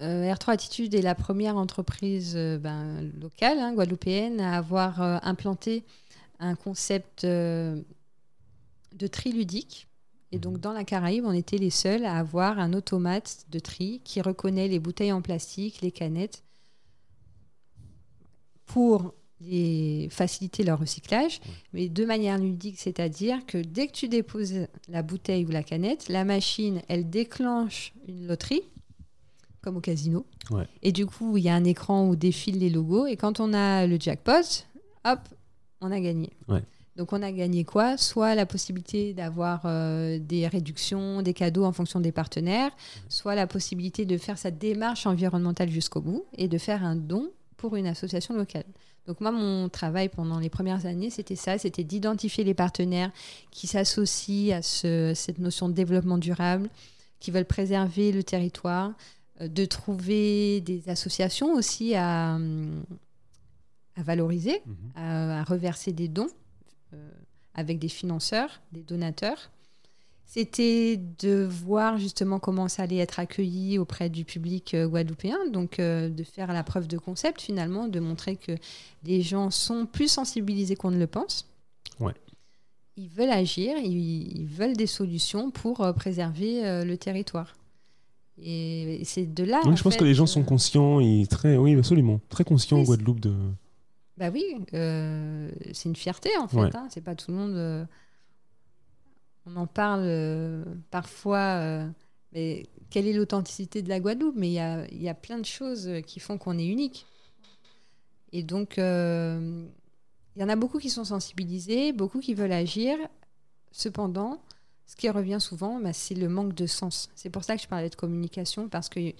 Euh, R3 Attitude est la première entreprise euh, ben, locale, hein, guadeloupéenne, à avoir implanté un concept de tri ludique. Et donc, dans la Caraïbe, on était les seuls à avoir un automate de tri qui reconnaît les bouteilles en plastique, les canettes, pour les faciliter leur recyclage, mais de manière ludique, c'est-à-dire que dès que tu déposes la bouteille ou la canette, la machine, elle déclenche une loterie, comme au casino. Ouais. Et du coup, il y a un écran où défilent les logos, et quand on a le jackpot, hop, on a gagné. Ouais. Donc on a gagné quoi? Soit la possibilité d'avoir euh, des réductions, des cadeaux en fonction des partenaires, soit la possibilité de faire sa démarche environnementale jusqu'au bout et de faire un don pour une association locale. Donc moi, mon travail pendant les premières années, c'était ça, c'était d'identifier les partenaires qui s'associent à ce- cette notion de développement durable, qui veulent préserver le territoire, euh, de trouver des associations aussi à, hum, à valoriser, à, à reverser des dons euh, avec des financeurs, des donateurs. C'était de voir justement comment ça allait être accueilli auprès du public euh, guadeloupéen, donc euh, de faire la preuve de concept finalement, de montrer que les gens sont plus sensibilisés qu'on ne le pense. Ouais. Ils veulent agir, ils, veulent des solutions pour euh, préserver le territoire. Et, c'est de là. En je pense fait, que les gens sont conscients et très, oui, absolument, très conscients en Guadeloupe de. Bah oui, euh, c'est une fierté en fait. Ouais. hein, c'est pas tout le monde. On en parle euh, parfois, euh, mais quelle est l'authenticité de la Guadeloupe? Mais il y a, y a plein de choses euh, qui font qu'on est unique. Et donc, il y en a beaucoup qui sont sensibilisés, beaucoup qui veulent agir. Cependant, ce qui revient souvent, bah, c'est le manque de sens. C'est pour ça que je parlais de communication, parce qu'il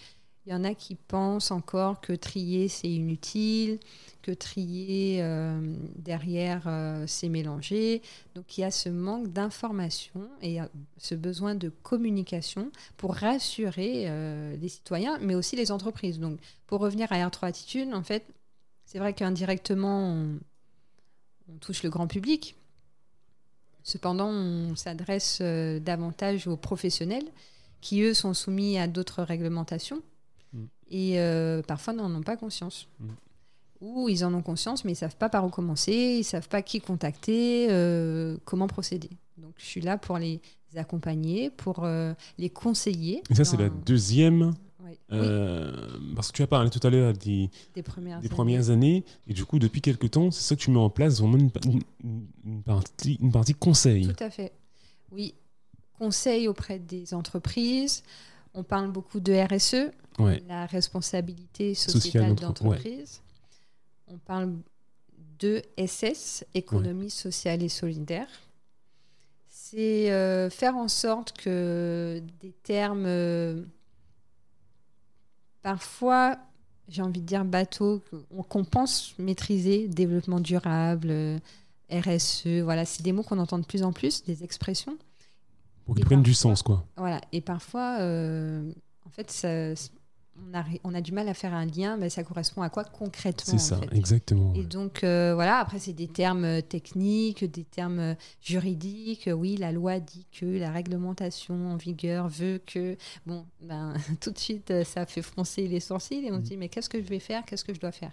y en a qui pensent encore que trier, c'est inutile, que trier euh, derrière, euh, c'est mélanger. Donc il y a ce manque d'information et euh, ce besoin de communication pour rassurer les citoyens, mais aussi les entreprises. Donc pour revenir à R3 Attitude, en fait, c'est vrai qu'indirectement, on, touche le grand public. Cependant, on s'adresse davantage aux professionnels qui, eux, sont soumis à d'autres réglementations Mm. et euh, parfois n'en ont pas conscience. Mm. Ou ils en ont conscience, mais ils savent pas par où commencer, ils savent pas qui contacter, euh, comment procéder. Donc, je suis là pour les accompagner, pour euh, les conseiller. Et ça, c'est la deuxième. Euh, Parce que tu as parlé tout à l'heure des, premières. des années. premières années, et du coup, depuis quelques temps, c'est ça que tu mets en place, vraiment une, une- une partie, une partie conseil. Tout à fait. Oui. Conseil auprès des entreprises. On parle beaucoup de RSE, Ouais. la responsabilité Sociale sociétale d'entre- d'entreprise. On parle de SS, économie sociale et solidaire. C'est euh, faire en sorte que des termes euh, parfois, j'ai envie de dire bateau, qu'on qu'on pense maîtriser, développement durable, euh, RSE, voilà, c'est des mots qu'on entend de plus en plus, des expressions. Pour qu'ils prennent du sens, quoi. Voilà. Et parfois, euh, en fait, ça- on, a, on a du mal à faire un lien, mais ça correspond à quoi concrètement C'est ça, fait? exactement. Et ouais. donc, euh, voilà, après, c'est des termes euh, techniques, des termes juridiques. Oui, la loi dit que la réglementation en vigueur veut que. Bon, ben, tout de suite, ça fait froncer les sourcils et on se Mm. dit, mais qu'est-ce que je vais faire? Qu'est-ce que je dois faire?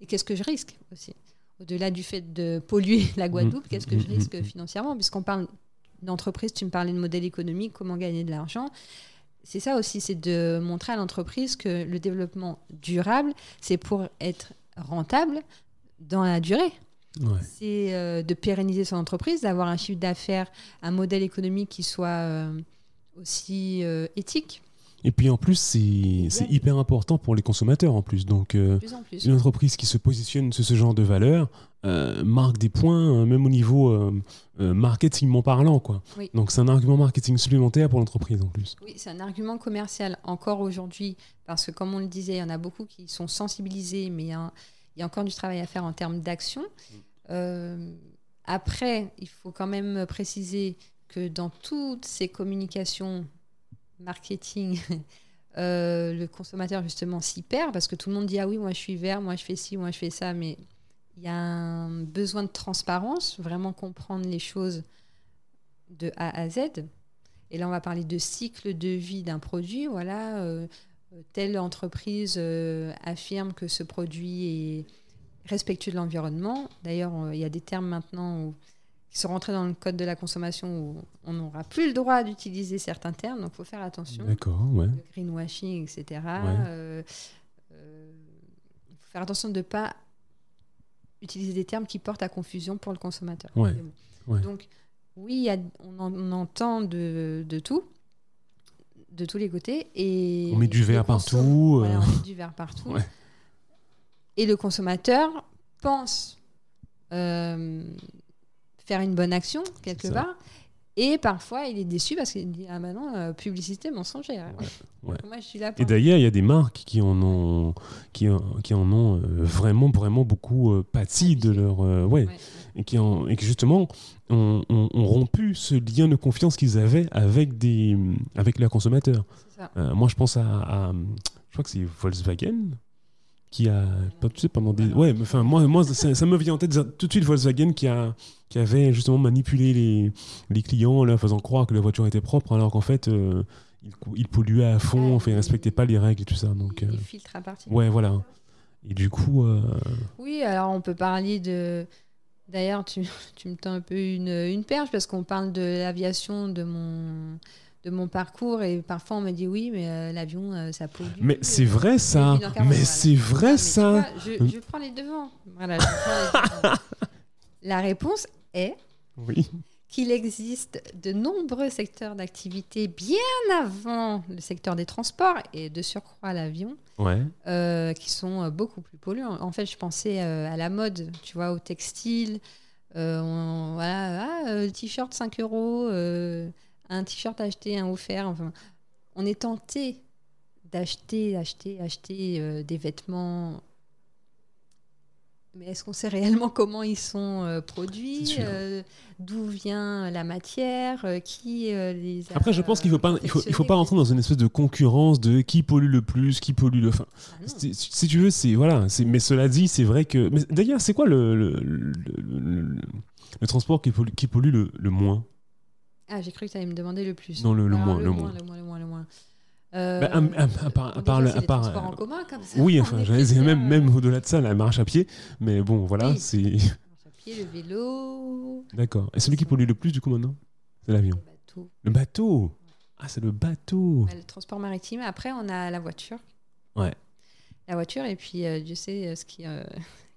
Et qu'est-ce que je risque aussi? Au-delà du fait de polluer la Guadeloupe, qu'est-ce que je Mm, mm, risque mm. financièrement? Puisqu'on parle d'entreprise, tu me parlais de modèle économique, comment gagner de l'argent. C'est ça aussi, c'est de montrer à l'entreprise que le développement durable, c'est pour être rentable dans la durée. Ouais. C'est euh, de pérenniser son entreprise, d'avoir un chiffre d'affaires, un modèle économique qui soit euh, aussi euh, éthique, Et puis en plus, c'est hyper important pour les consommateurs en plus. Donc, euh, de plus en plus. une entreprise qui se positionne sur ce genre de valeurs euh, marque des points, euh, même au niveau marketingment parlant. Quoi. Oui. Donc, c'est un argument marketing supplémentaire pour l'entreprise en plus. Oui, c'est un argument commercial encore aujourd'hui, parce que comme on le disait, il y en a beaucoup qui sont sensibilisés, mais il y a, il y a encore du travail à faire en termes d'action. Euh, après, il faut quand même préciser que dans toutes ces communications marketing, euh, le consommateur justement s'y perd, parce que tout le monde dit ah oui, moi je suis vert, moi je fais ci, moi je fais ça, mais il y a un besoin de transparence, vraiment comprendre les choses de A à Z. Et là, on va parler de cycle de vie d'un produit. Voilà, euh, euh, telle entreprise affirme que ce produit est respectueux de l'environnement. D'ailleurs, il y a des termes maintenant où- qui sont rentrés dans le code de la consommation où on n'aura plus le droit d'utiliser certains termes, donc il faut faire attention. D'accord, ouais. Le greenwashing, etc. Euh, euh, Il faut faire attention de ne pas utiliser des termes qui portent à confusion pour le consommateur. Ouais. Donc, oui, il a- on, en- on entend de, de tout, de tous les côtés. Et On met du verre partout, Voilà, euh. on met du verre partout. Et le consommateur pense euh, faire une bonne action quelque part. Et parfois, il est déçu parce qu'il dit Ah ben non, euh, publicité mensongère. ouais. Moi, je suis là Et pour. d'ailleurs, il y a des marques qui en ont, qui, en- qui en ont euh, vraiment, vraiment beaucoup euh, pâti de leur. ouais. Ouais. Et, qui en- et qui justement ont, ont- ont rompu ce lien de confiance qu'ils avaient avec, des, avec leurs consommateurs. Moi, je pense à, à- Je crois que c'est Volkswagen qui a, pas- tu sais, pendant des, ouais, mais enfin, moi, moi, ça, ça me vient en tête tout de suite Volkswagen qui a, qui avait justement manipulé les, les clients, en leur faisant croire que la voiture était propre, alors qu'en fait, euh, il, cou- il polluait à fond, enfin, il il- respectait pas les règles et tout ça, donc, euh, Les filtres à partir. ouais, voilà. Et du coup, euh, Oui, alors on peut parler de. D'ailleurs, tu, tu me tends un peu une, une perche parce qu'on parle de l'aviation de mon, de mon parcours et parfois on me dit oui, mais euh, l'avion euh, ça pollue. mais c'est vrai ça, mais voilà. c'est Ah, vrai mais ça. vois, je, je prends les devants. Voilà, je prends les devants. La réponse est Oui. qu'il existe de nombreux secteurs d'activité bien avant le secteur des transports et de surcroît l'avion Ouais. euh, qui sont beaucoup plus polluants. En fait, je pensais à la mode, tu vois, au textile. On- voilà, ah, t-shirt 5 euros, un t-shirt acheté, un offert. Enfin, on est tenté d'acheter, acheter, acheter euh, des vêtements. Mais est-ce qu'on sait réellement comment ils sont euh, produits euh, D'où vient la matière Qui les a Après, je pense qu'il faut pas, il faut, il faut confectionnés pas rentrer dans une espèce de concurrence de qui pollue le plus, qui pollue le. Enfin, Ah si, tu veux, c'est voilà. c'est- Mais cela dit, c'est vrai que. D'ailleurs, c'est quoi le le, le, le- le- le transport qui pollue, qui pollue le, le moins? Ah, j'ai cru que tu allais me demander le plus. Non, le- le Alors, moins, Le le moins, moins. le moins, le moins, le moins. Euh, Bah, à- à- part- à part déjà, le- à part, euh, en commun, comme ça. Oui, enfin, même, euh, même au-delà de ça, la marche à pied. Mais bon, voilà, Oui. c'est. la marche à pied, le vélo, D'accord. Et celui qui pollue le plus, du coup, maintenant C'est le l'avion. bateau, Le bateau Ah, c'est le bateau Ouais, le transport maritime. Après, on a la voiture. Ouais. La voiture, et puis euh, Dieu sait euh, ce qui, euh,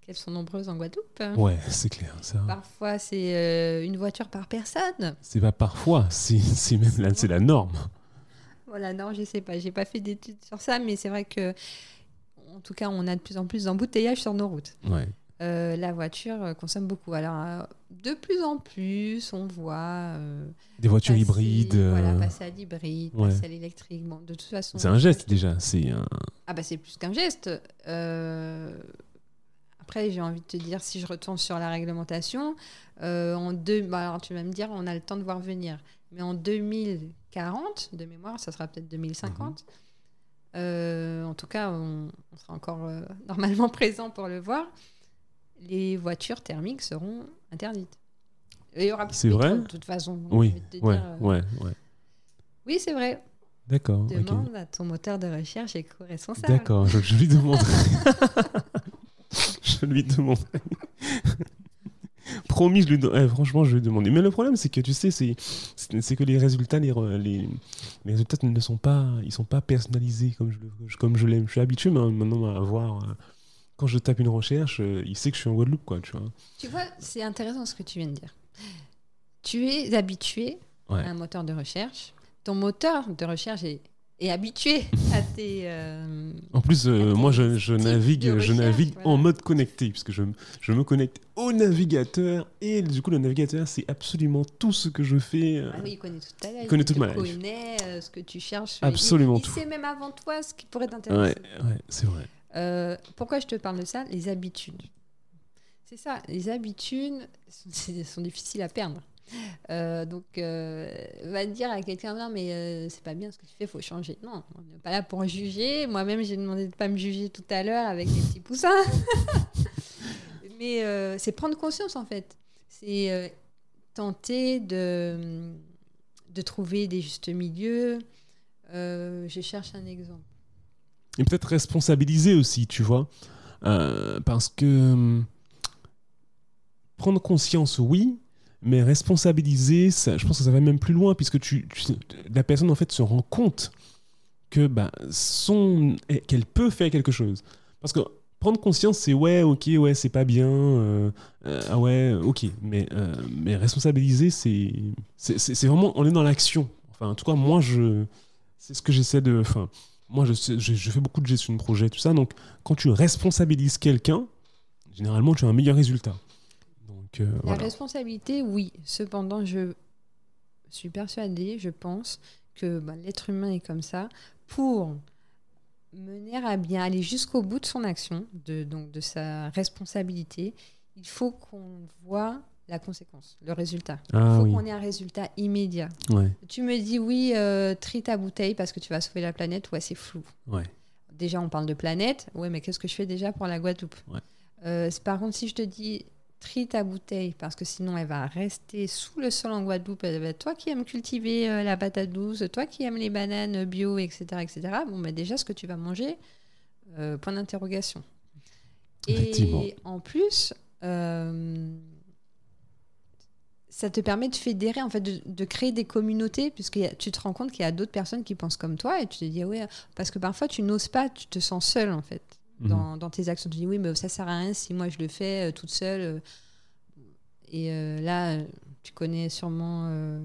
qu'elles sont nombreuses en Guadeloupe. Ouais, c'est clair. Ça. Parfois, c'est euh, une voiture par personne. C'est pas parfois, c'est même la, c'est la norme. Voilà, non, je sais pas, j'ai pas fait d'études sur ça, mais c'est vrai que, en tout cas, on a de plus en plus d'embouteillages sur nos routes. Ouais. Euh, la voiture euh, consomme beaucoup. Alors, de plus en plus, on voit. euh, Des voitures passer- hybrides. Voilà, passer à l'hybride, ouais. passer à l'électrique. Bon, de toute façon. C'est un geste déjà. C'est un. Ah, bah, c'est plus qu'un geste. Euh, Après, j'ai envie de te dire, si je retourne sur la réglementation, euh, en deux... bah, alors tu vas me dire, on a le temps de voir venir. Mais en 2040, de mémoire, ça sera peut-être 2050. euh, en tout cas, on, on sera encore euh, normalement présent pour le voir. Les voitures thermiques seront interdites. Et il y aura plus C'est de vrai de toute façon. Oui, Je vais te ouais, dire, ouais, ouais. Oui, c'est vrai. D'accord. Demande à ton moteur de recherche éco-responsable. D'accord, je, je lui demanderai. je lui demanderai. Promis, je lui eh, franchement, je lui demander. Mais le problème, c'est que tu sais, c'est que les résultats, les, re- les, les résultats ne sont pas, ils sont pas personnalisés comme je comme je l'aime. Je suis habitué ma- maintenant à voir. euh, Quand je tape une recherche, euh, il sait que je suis en Guadeloupe, quoi, tu vois. Tu vois, c'est intéressant ce que tu viens de dire. Tu es habitué Ouais. à un moteur de recherche. Ton moteur de recherche est, est habitué à tes. euh, En plus, euh, moi, je, navigue, je navigue voilà. en mode connecté, puisque je, je me connecte au navigateur, et du coup, le navigateur, c'est absolument tout ce que je fais. euh, ah oui, il connaît toute ta life. il connaît toute te ma life. connaît euh, ce que tu cherches. Absolument il, tout. Il sait même avant toi ce qui pourrait t'intéresser. ouais, c'est vrai. Pourquoi je te parle de ça? Les habitudes. C'est ça, les habitudes sont, sont difficiles à perdre. Euh, donc, euh, va dire à quelqu'un non, mais euh, c'est pas bien ce que tu fais, faut changer. Non, on n'est pas là pour juger. Moi-même, j'ai demandé de pas me juger tout à l'heure avec les petits poussins. mais euh, c'est prendre conscience en fait. C'est euh, tenter de, de trouver des justes milieux. Je cherche un exemple. Et peut-être responsabiliser aussi, tu vois. Parce que hum, prendre conscience, oui, mais responsabiliser, ça, je pense que ça va même plus loin, puisque la personne, en fait, se rend compte que bah, son, eh, qu'elle peut faire quelque chose. Parce que prendre conscience, c'est ouais, ok, ouais, c'est pas bien, euh, euh, ah ouais, ok. Mais, euh, mais responsabiliser, c'est, c'est, c'est- vraiment, on est dans l'action. Enfin, en tout cas, moi, je, c'est ce que j'essaie de. Enfin, moi, je, je, je fais beaucoup de gestion de projet, tout ça. Donc, quand tu responsabilises quelqu'un, généralement, tu as un meilleur résultat. Donc, euh, La voilà. responsabilité, oui. Cependant, je suis persuadée, je pense, que bah, l'être humain est comme ça. Pour mener à bien, aller jusqu'au bout de son action, de, donc de sa responsabilité, il faut qu'on voit la conséquence, le résultat. Il Ah faut oui. qu'on ait un résultat immédiat. Ouais, Tu me dis oui, euh, trie ta bouteille parce que tu vas sauver la planète, ouais, c'est flou. ouais. déjà, on parle de planète. Ouais, mais qu'est-ce que je fais déjà pour la Guadeloupe? Ouais. Euh, Par contre, si je te dis trie ta bouteille, parce que sinon elle va rester sous le sol en Guadeloupe. Toi qui aimes cultiver euh, la patate douce, toi qui aimes les bananes bio, etc., etc. Bon, bah déjà, ce que tu vas manger, euh, point d'interrogation. Et en plus, euh, ça te permet de fédérer, en fait, de, de créer des communautés, puisque y a- tu te rends compte qu'il y a d'autres personnes qui pensent comme toi, et tu te dis, ouais, parce que parfois tu n'oses pas, tu te sens seul, en fait, Mhm. dans, dans tes actions. Tu dis, oui, mais ça sert à rien si moi je le fais euh, toute seule. euh. Et euh, là, tu connais sûrement euh,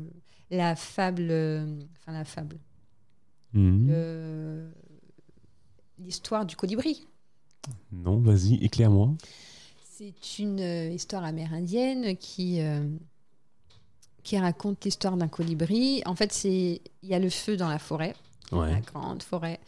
la fable, enfin la fable, Mhm. l'histoire du colibri. Non, vas-y, éclaire-moi. C'est une histoire amérindienne qui, qui raconte l'histoire d'un colibri. En fait, c'est il y a le feu dans la forêt, la Ouais. grande forêt.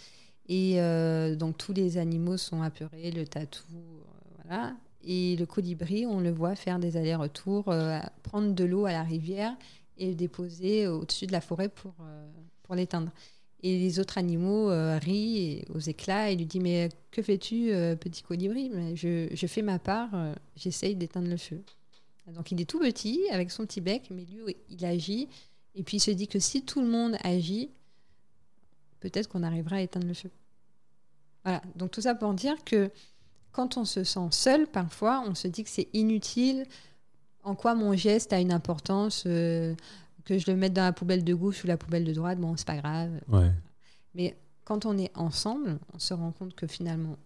Et euh, donc tous les animaux sont apeurés, le tatou, euh, voilà. Et le colibri, on le voit faire des allers-retours, euh, prendre de l'eau à la rivière et le déposer au-dessus de la forêt pour, pour l'éteindre. Et les autres animaux rient aux éclats et lui disent Mais que fais-tu, petit colibri? Mais je, fais ma part, j'essaye d'éteindre le feu. Donc il est tout petit, avec son petit bec, mais lui, il agit. Et puis il se dit que si tout le monde agit, peut-être qu'on arrivera à éteindre le feu. Voilà, donc tout ça pour dire que quand on se sent seul, parfois, on se dit que c'est inutile. En quoi mon geste a une importance euh, Que je le mette dans la poubelle de gauche ou la poubelle de droite, bon, c'est pas grave. Ouais. Mais quand on est ensemble, on se rend compte que finalement,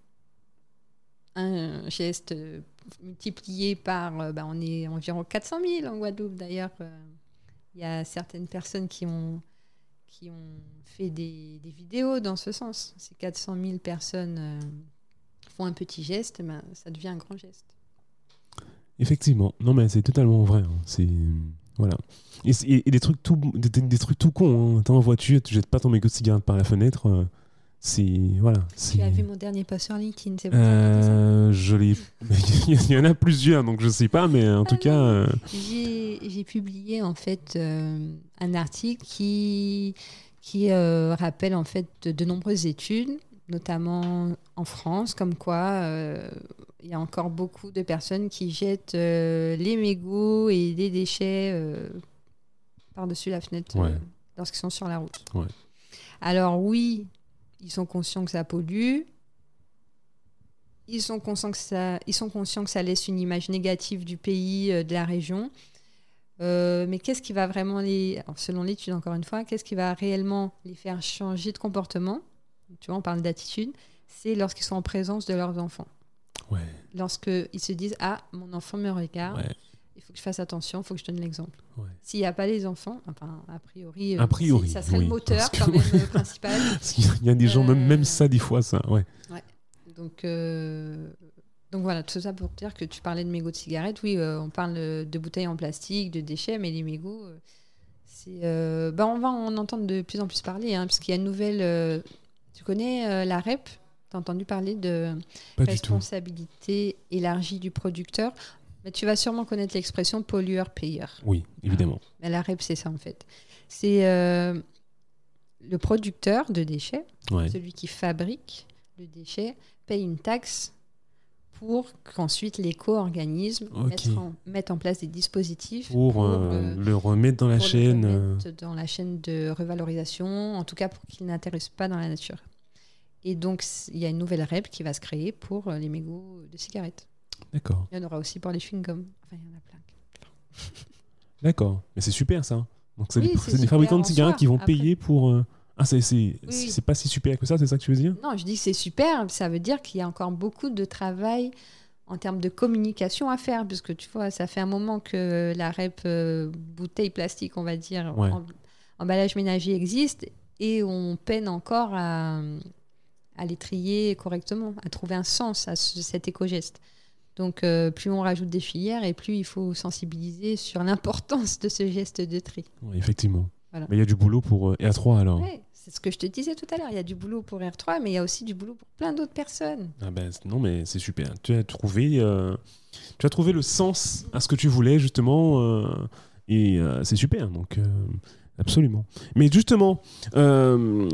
un geste multiplié par, euh, bah, on est environ 400 000 en Guadeloupe d'ailleurs. euh, Il y a certaines personnes qui ont, qui ont fait des, vidéos dans ce sens. Ces 400 000 personnes euh, font un petit geste, ben, ça devient un grand geste. Effectivement. Non, mais c'est totalement vrai. hein. C'est. Voilà. Et, des trucs tout, des- des trucs tout cons. Hein. T'es en voiture, tu jettes pas ton mégot de cigarette par la fenêtre. euh, c'est. Voilà. Tu as vu mon dernier post sur LinkedIn, c'est. Euh, je l'ai. Il y en a plusieurs, donc je sais pas, mais en tout Ah cas. non. euh, J'ai publié en fait euh, un article qui, qui euh, rappelle en fait de, de nombreuses études, notamment en France, comme quoi il y a encore beaucoup de personnes qui jettent les mégots et les déchets par-dessus la fenêtre Ouais. lorsqu'ils sont sur la route. Ouais. Alors oui, ils sont conscients que ça pollue. Ils sont, conscients que ça, ils sont conscients que ça laisse une image négative du pays, euh, de la région. Euh, mais qu'est-ce qui va vraiment les. alors, selon l'étude, encore une fois, qu'est-ce qui va réellement les faire changer de comportement? Tu vois, on parle d'attitude. C'est lorsqu'ils sont en présence de leurs enfants. Ouais. Lorsqu'ils se disent Ah, mon enfant me regarde, Ouais. Il faut que je fasse attention, il faut que je donne l'exemple. Ouais. S'il n'y a pas les enfants, enfin, a priori, euh, A priori, c'est- ça serait oui, le moteur quand même euh, principal. Qu'il y a des gens, même, Euh, même ça, des fois, ça. Ouais. Donc, euh, donc voilà, tout ça pour dire que tu parlais de mégots de cigarettes. Oui, euh, on parle de bouteilles en plastique, de déchets, mais les mégots, c'est. bah, on va en entendre de plus en plus parler, hein, parce qu'il y a une nouvelle. tu connais la REP? Tu as entendu parler de Pas responsabilité élargie du producteur? Mais tu vas sûrement connaître l'expression pollueur-payeur. Oui, évidemment. Mais la REP, c'est ça en fait. C'est euh, le producteur de déchets Ouais. celui qui fabrique le déchet paye une taxe pour qu'ensuite l'éco-organisme Ok. mette, en, mette en place des dispositifs Pour, euh, euh, le remettre dans la chaîne. euh, dans la chaîne de revalorisation, en tout cas pour qu'il n'intéresse pas dans la nature. Et donc, il y a une nouvelle REP qui va se créer pour les mégots de cigarettes. D'accord. Il y en aura aussi pour les chewing-gums. Enfin, il y en a plein. D'accord. Mais c'est super, ça. Donc, c'est Oui, des, fabricants de cigarettes qui vont après. payer pour. euh, Ah, c'est oui. pas si super que ça, c'est ça que tu veux dire? Non, je dis que c'est super. Ça veut dire qu'il y a encore beaucoup de travail en termes de communication à faire, puisque tu vois, ça fait un moment que la REP euh, bouteille plastique, on va dire, Ouais. en- emballage ménager existe, et on peine encore à, à les trier correctement, à trouver un sens à ce- cet éco-geste. Donc, euh, plus on rajoute des filières, et plus il faut sensibiliser sur l'importance de ce geste de tri. Oui, effectivement. Voilà. Mais il y a du boulot pour euh, R3 alors. Ouais, c'est ce que je te disais tout à l'heure. Il y a du boulot pour R3, mais il y a aussi du boulot pour plein d'autres personnes. Ah ben, non, mais c'est super. Tu as trouvé, euh, tu as trouvé le sens à ce que tu voulais justement, euh, et euh, c'est super. Donc, Absolument. Mais justement, euh,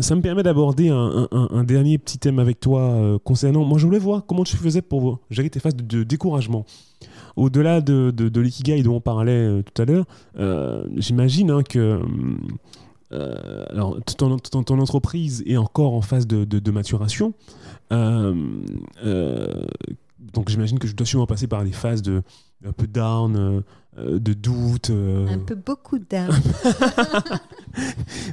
ça me permet d'aborder un, dernier petit thème avec toi euh, concernant. Moi, je voulais voir comment tu faisais pour gérer tes phases de, découragement. Au-delà de, de, de l'ikigai dont on parlait euh, tout à l'heure, j'imagine hein, que alors, ton, ton- ton entreprise est encore en phase de, maturation. Donc, j'imagine que je dois sûrement passer par des phases de un peu down, de doute. euh, Un peu beaucoup d'âme.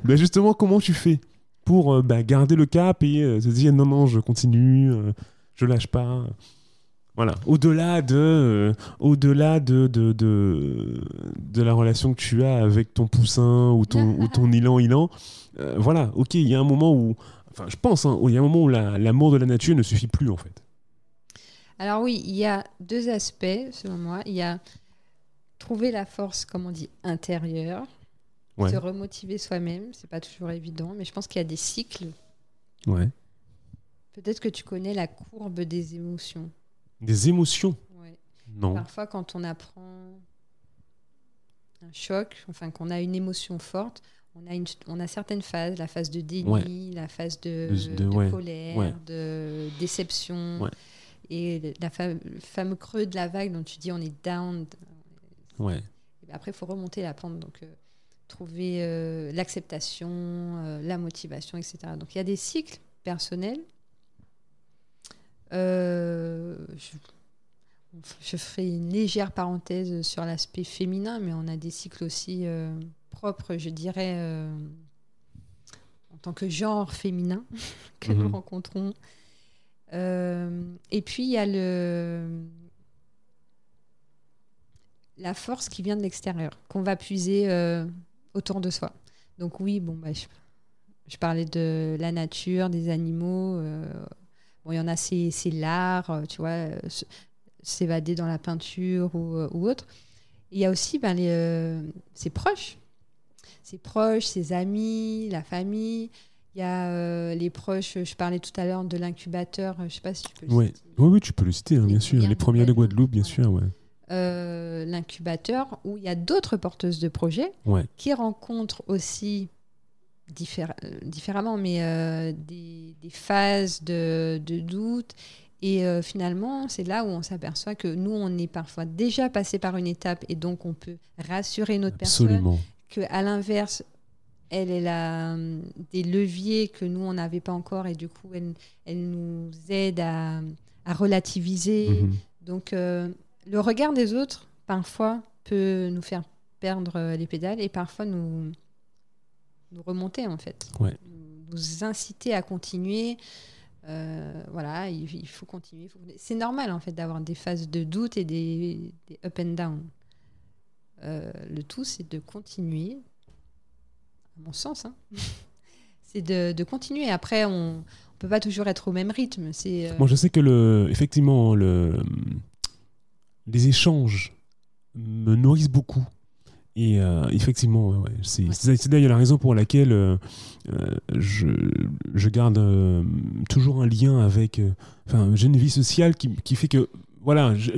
ben justement, comment tu fais pour euh, bah, garder le cap et euh, se dire non, non, je continue, euh, je lâche pas Voilà. Au-delà de, euh, au-delà de, de, de, de la relation que tu as avec ton poussin ou ton, ou ton ilan-ilan, euh, voilà, ok, il y a un moment où, enfin, je pense, hein, il y a un moment où la- l'amour de la nature ne suffit plus en fait. Alors oui, il y a deux aspects, selon moi. Il y a trouver la force, comme on dit, intérieure, Ouais. se remotiver soi-même. C'est pas toujours évident, mais je pense qu'il y a des cycles. Ouais. Peut-être que tu connais la courbe des émotions. Des émotions? Ouais. Non. Parfois, quand on apprend un choc, enfin qu'on a une émotion forte, on a, une, on a certaines phases, la phase de déni, Ouais. la phase de, De- de- de ouais, colère, de déception, et la le fameux creux de la vague dont tu dis on est down. Ouais. Ben Après, il faut remonter la pente, donc euh, trouver euh, l'acceptation, euh, la motivation, etc. Donc il y a des cycles personnels. Je, je ferai une légère parenthèse sur l'aspect féminin, mais on a des cycles aussi propres, je dirais, en tant que genre féminin que nous Mhm. rencontrons. Et puis il y a le la force qui vient de l'extérieur, qu'on va puiser euh, autour de soi. Donc oui, bon, bah, je, je parlais de la nature, des animaux. euh, bon, il y en a, c'est l'art, euh, tu vois, euh, s'évader dans la peinture ou, ou autre. Il y a aussi ben, les, ses proches, ses proches, ses amis, la famille. Il y a les proches, je parlais tout à l'heure de l'incubateur, je ne sais pas si tu peux le Ouais. citer. Oui, oui, tu peux le citer, hein, bien sûr. Les de premières de Guadeloupe, bien sûr, ouais. Euh, l'incubateur où il y a d'autres porteuses de projets Ouais. qui rencontrent aussi euh, différemment, mais euh, des, des phases de, de doute. Et finalement, c'est là où on s'aperçoit que nous, on est parfois déjà passé par une étape et donc on peut rassurer une autre personne. Absolument. Que à l'inverse, elle, elle a hum, des leviers que nous, on n'avait pas encore et du coup, elle, elle nous aide à, à relativiser. Mhm. Donc, le regard des autres, parfois, peut nous faire perdre euh, les pédales et parfois nous, nous remonter, en fait. Ouais. Nous, inciter à continuer. Euh, voilà, il, il faut continuer. faut- C'est normal, en fait, d'avoir des phases de doute et des, des up and down. Euh, le tout, c'est de continuer, à mon sens. hein. c'est de, de continuer. Après, on ne peut pas toujours être au même rythme. C'est, euh, Moi, je sais que le, effectivement, le, les échanges me nourrissent beaucoup. Et euh, effectivement, ouais, c'est Ouais. d'ailleurs la raison pour laquelle euh, euh, je, je garde euh, toujours un lien avec. Enfin, j'ai une vie sociale qui, qui fait que. Voilà, je,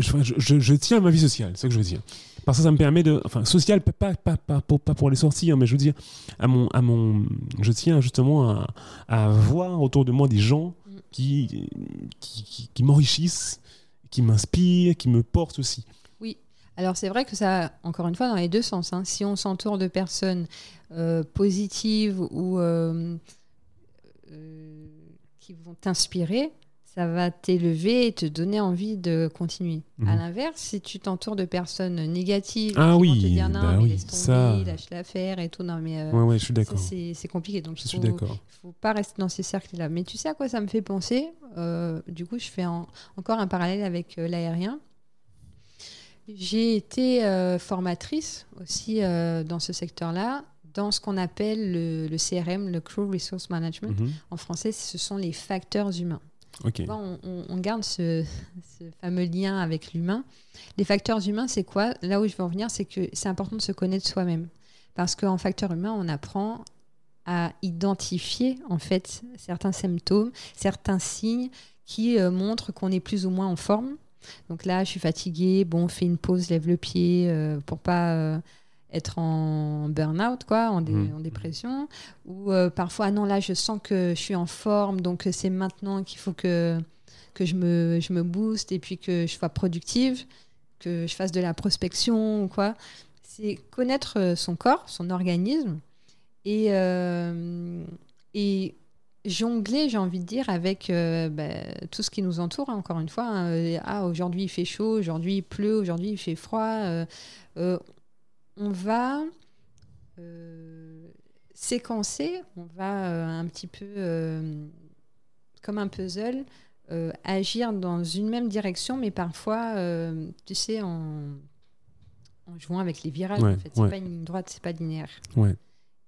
je, tiens à ma vie sociale, c'est ça que je veux dire. Parce que ça me permet de. Enfin, sociale, pas, pas, pas, pas, pour, pas pour les sorties, hein, mais je veux dire, à mon, à mon, je tiens justement à, à avoir autour de moi des gens Mm. qui, qui, qui, qui m'enrichissent, qui m'inspirent, qui me portent aussi. Alors c'est vrai que ça, encore une fois, dans les deux sens. hein. Si on s'entoure de personnes euh, positives ou euh, euh, qui vont t'inspirer, ça va t'élever et te donner envie de continuer. À Mhm. l'inverse, si tu t'entoures de personnes négatives Ah qui vont oui, te dire non, bah mais oui, laisse tomber, ça- lâche l'affaire et tout, non mais euh, Ouais, ouais, je suis d'accord. c'est compliqué. Donc Je il suis faut, pas rester dans ces cercles-là. Mais tu sais à quoi ça me fait penser? Euh, Du coup, je fais en- encore un parallèle avec euh, l'aérien. J'ai été formatrice aussi dans ce secteur-là, dans ce qu'on appelle le, le CRM, le Crew Resource Management. Mhm. En français, ce sont les facteurs humains. On, garde ce, ce fameux lien avec l'humain. Les facteurs humains, c'est quoi? Là où je veux en venir, c'est que c'est important de se connaître soi-même. Parce qu'en facteur humain, on apprend à identifier en fait certains symptômes, certains signes qui euh, montrent qu'on est plus ou moins en forme. Donc là, je suis fatiguée, bon, fais une pause, lève le pied euh, pour pas. euh, être en burn-out, quoi, en, dé- en dépression, ou euh, parfois, ah non, là, je sens que je suis en forme, donc euh, c'est maintenant qu'il faut que, que je, me, je me booste et puis que je sois productive, que je fasse de la prospection ou quoi. C'est connaître euh, son corps, son organisme, et, euh, et jongler, j'ai envie de dire, avec euh, bah, tout ce qui nous entoure, hein, encore une fois. hein. Ah, aujourd'hui il fait chaud, aujourd'hui il pleut, aujourd'hui il fait froid. euh, on va euh, séquencer, on va euh, un petit peu euh, comme un puzzle, agir dans une même direction, mais parfois, tu sais, en, en jouant avec les virages. Ouais, en fait. C'est ouais. pas une ligne droite, c'est pas linéaire. Ouais.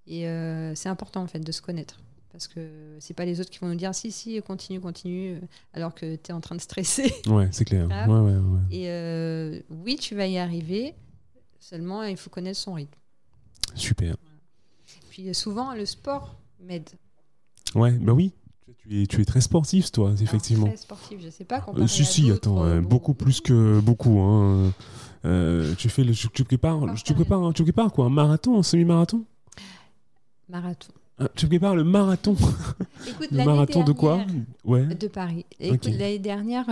Et c'est important en fait de se connaître. Parce que c'est pas les autres qui vont nous dire si, si, continue, continue, alors que tu es en train de stresser. Ouais, c'est clair. Ouais, ouais, ouais. Et euh, oui, tu vas y arriver, seulement il faut connaître son rythme. Super. Puis euh, souvent, le sport m'aide. Ouais, bah oui. Tu es, tu es très sportif, toi, effectivement. Alors, très sportif, je sais pas. Euh, si, si, attends, euh, euh, bon, beaucoup plus que beaucoup. Hein. Euh, tu fais le, tu prépares, tu prépares, tu prépares quoi, un marathon, un semi-marathon? Marathon. Ah, Tu prépares le marathon, Écoute, le marathon de quoi? Ouais. De Paris. Écoute, Ok. l'année dernière,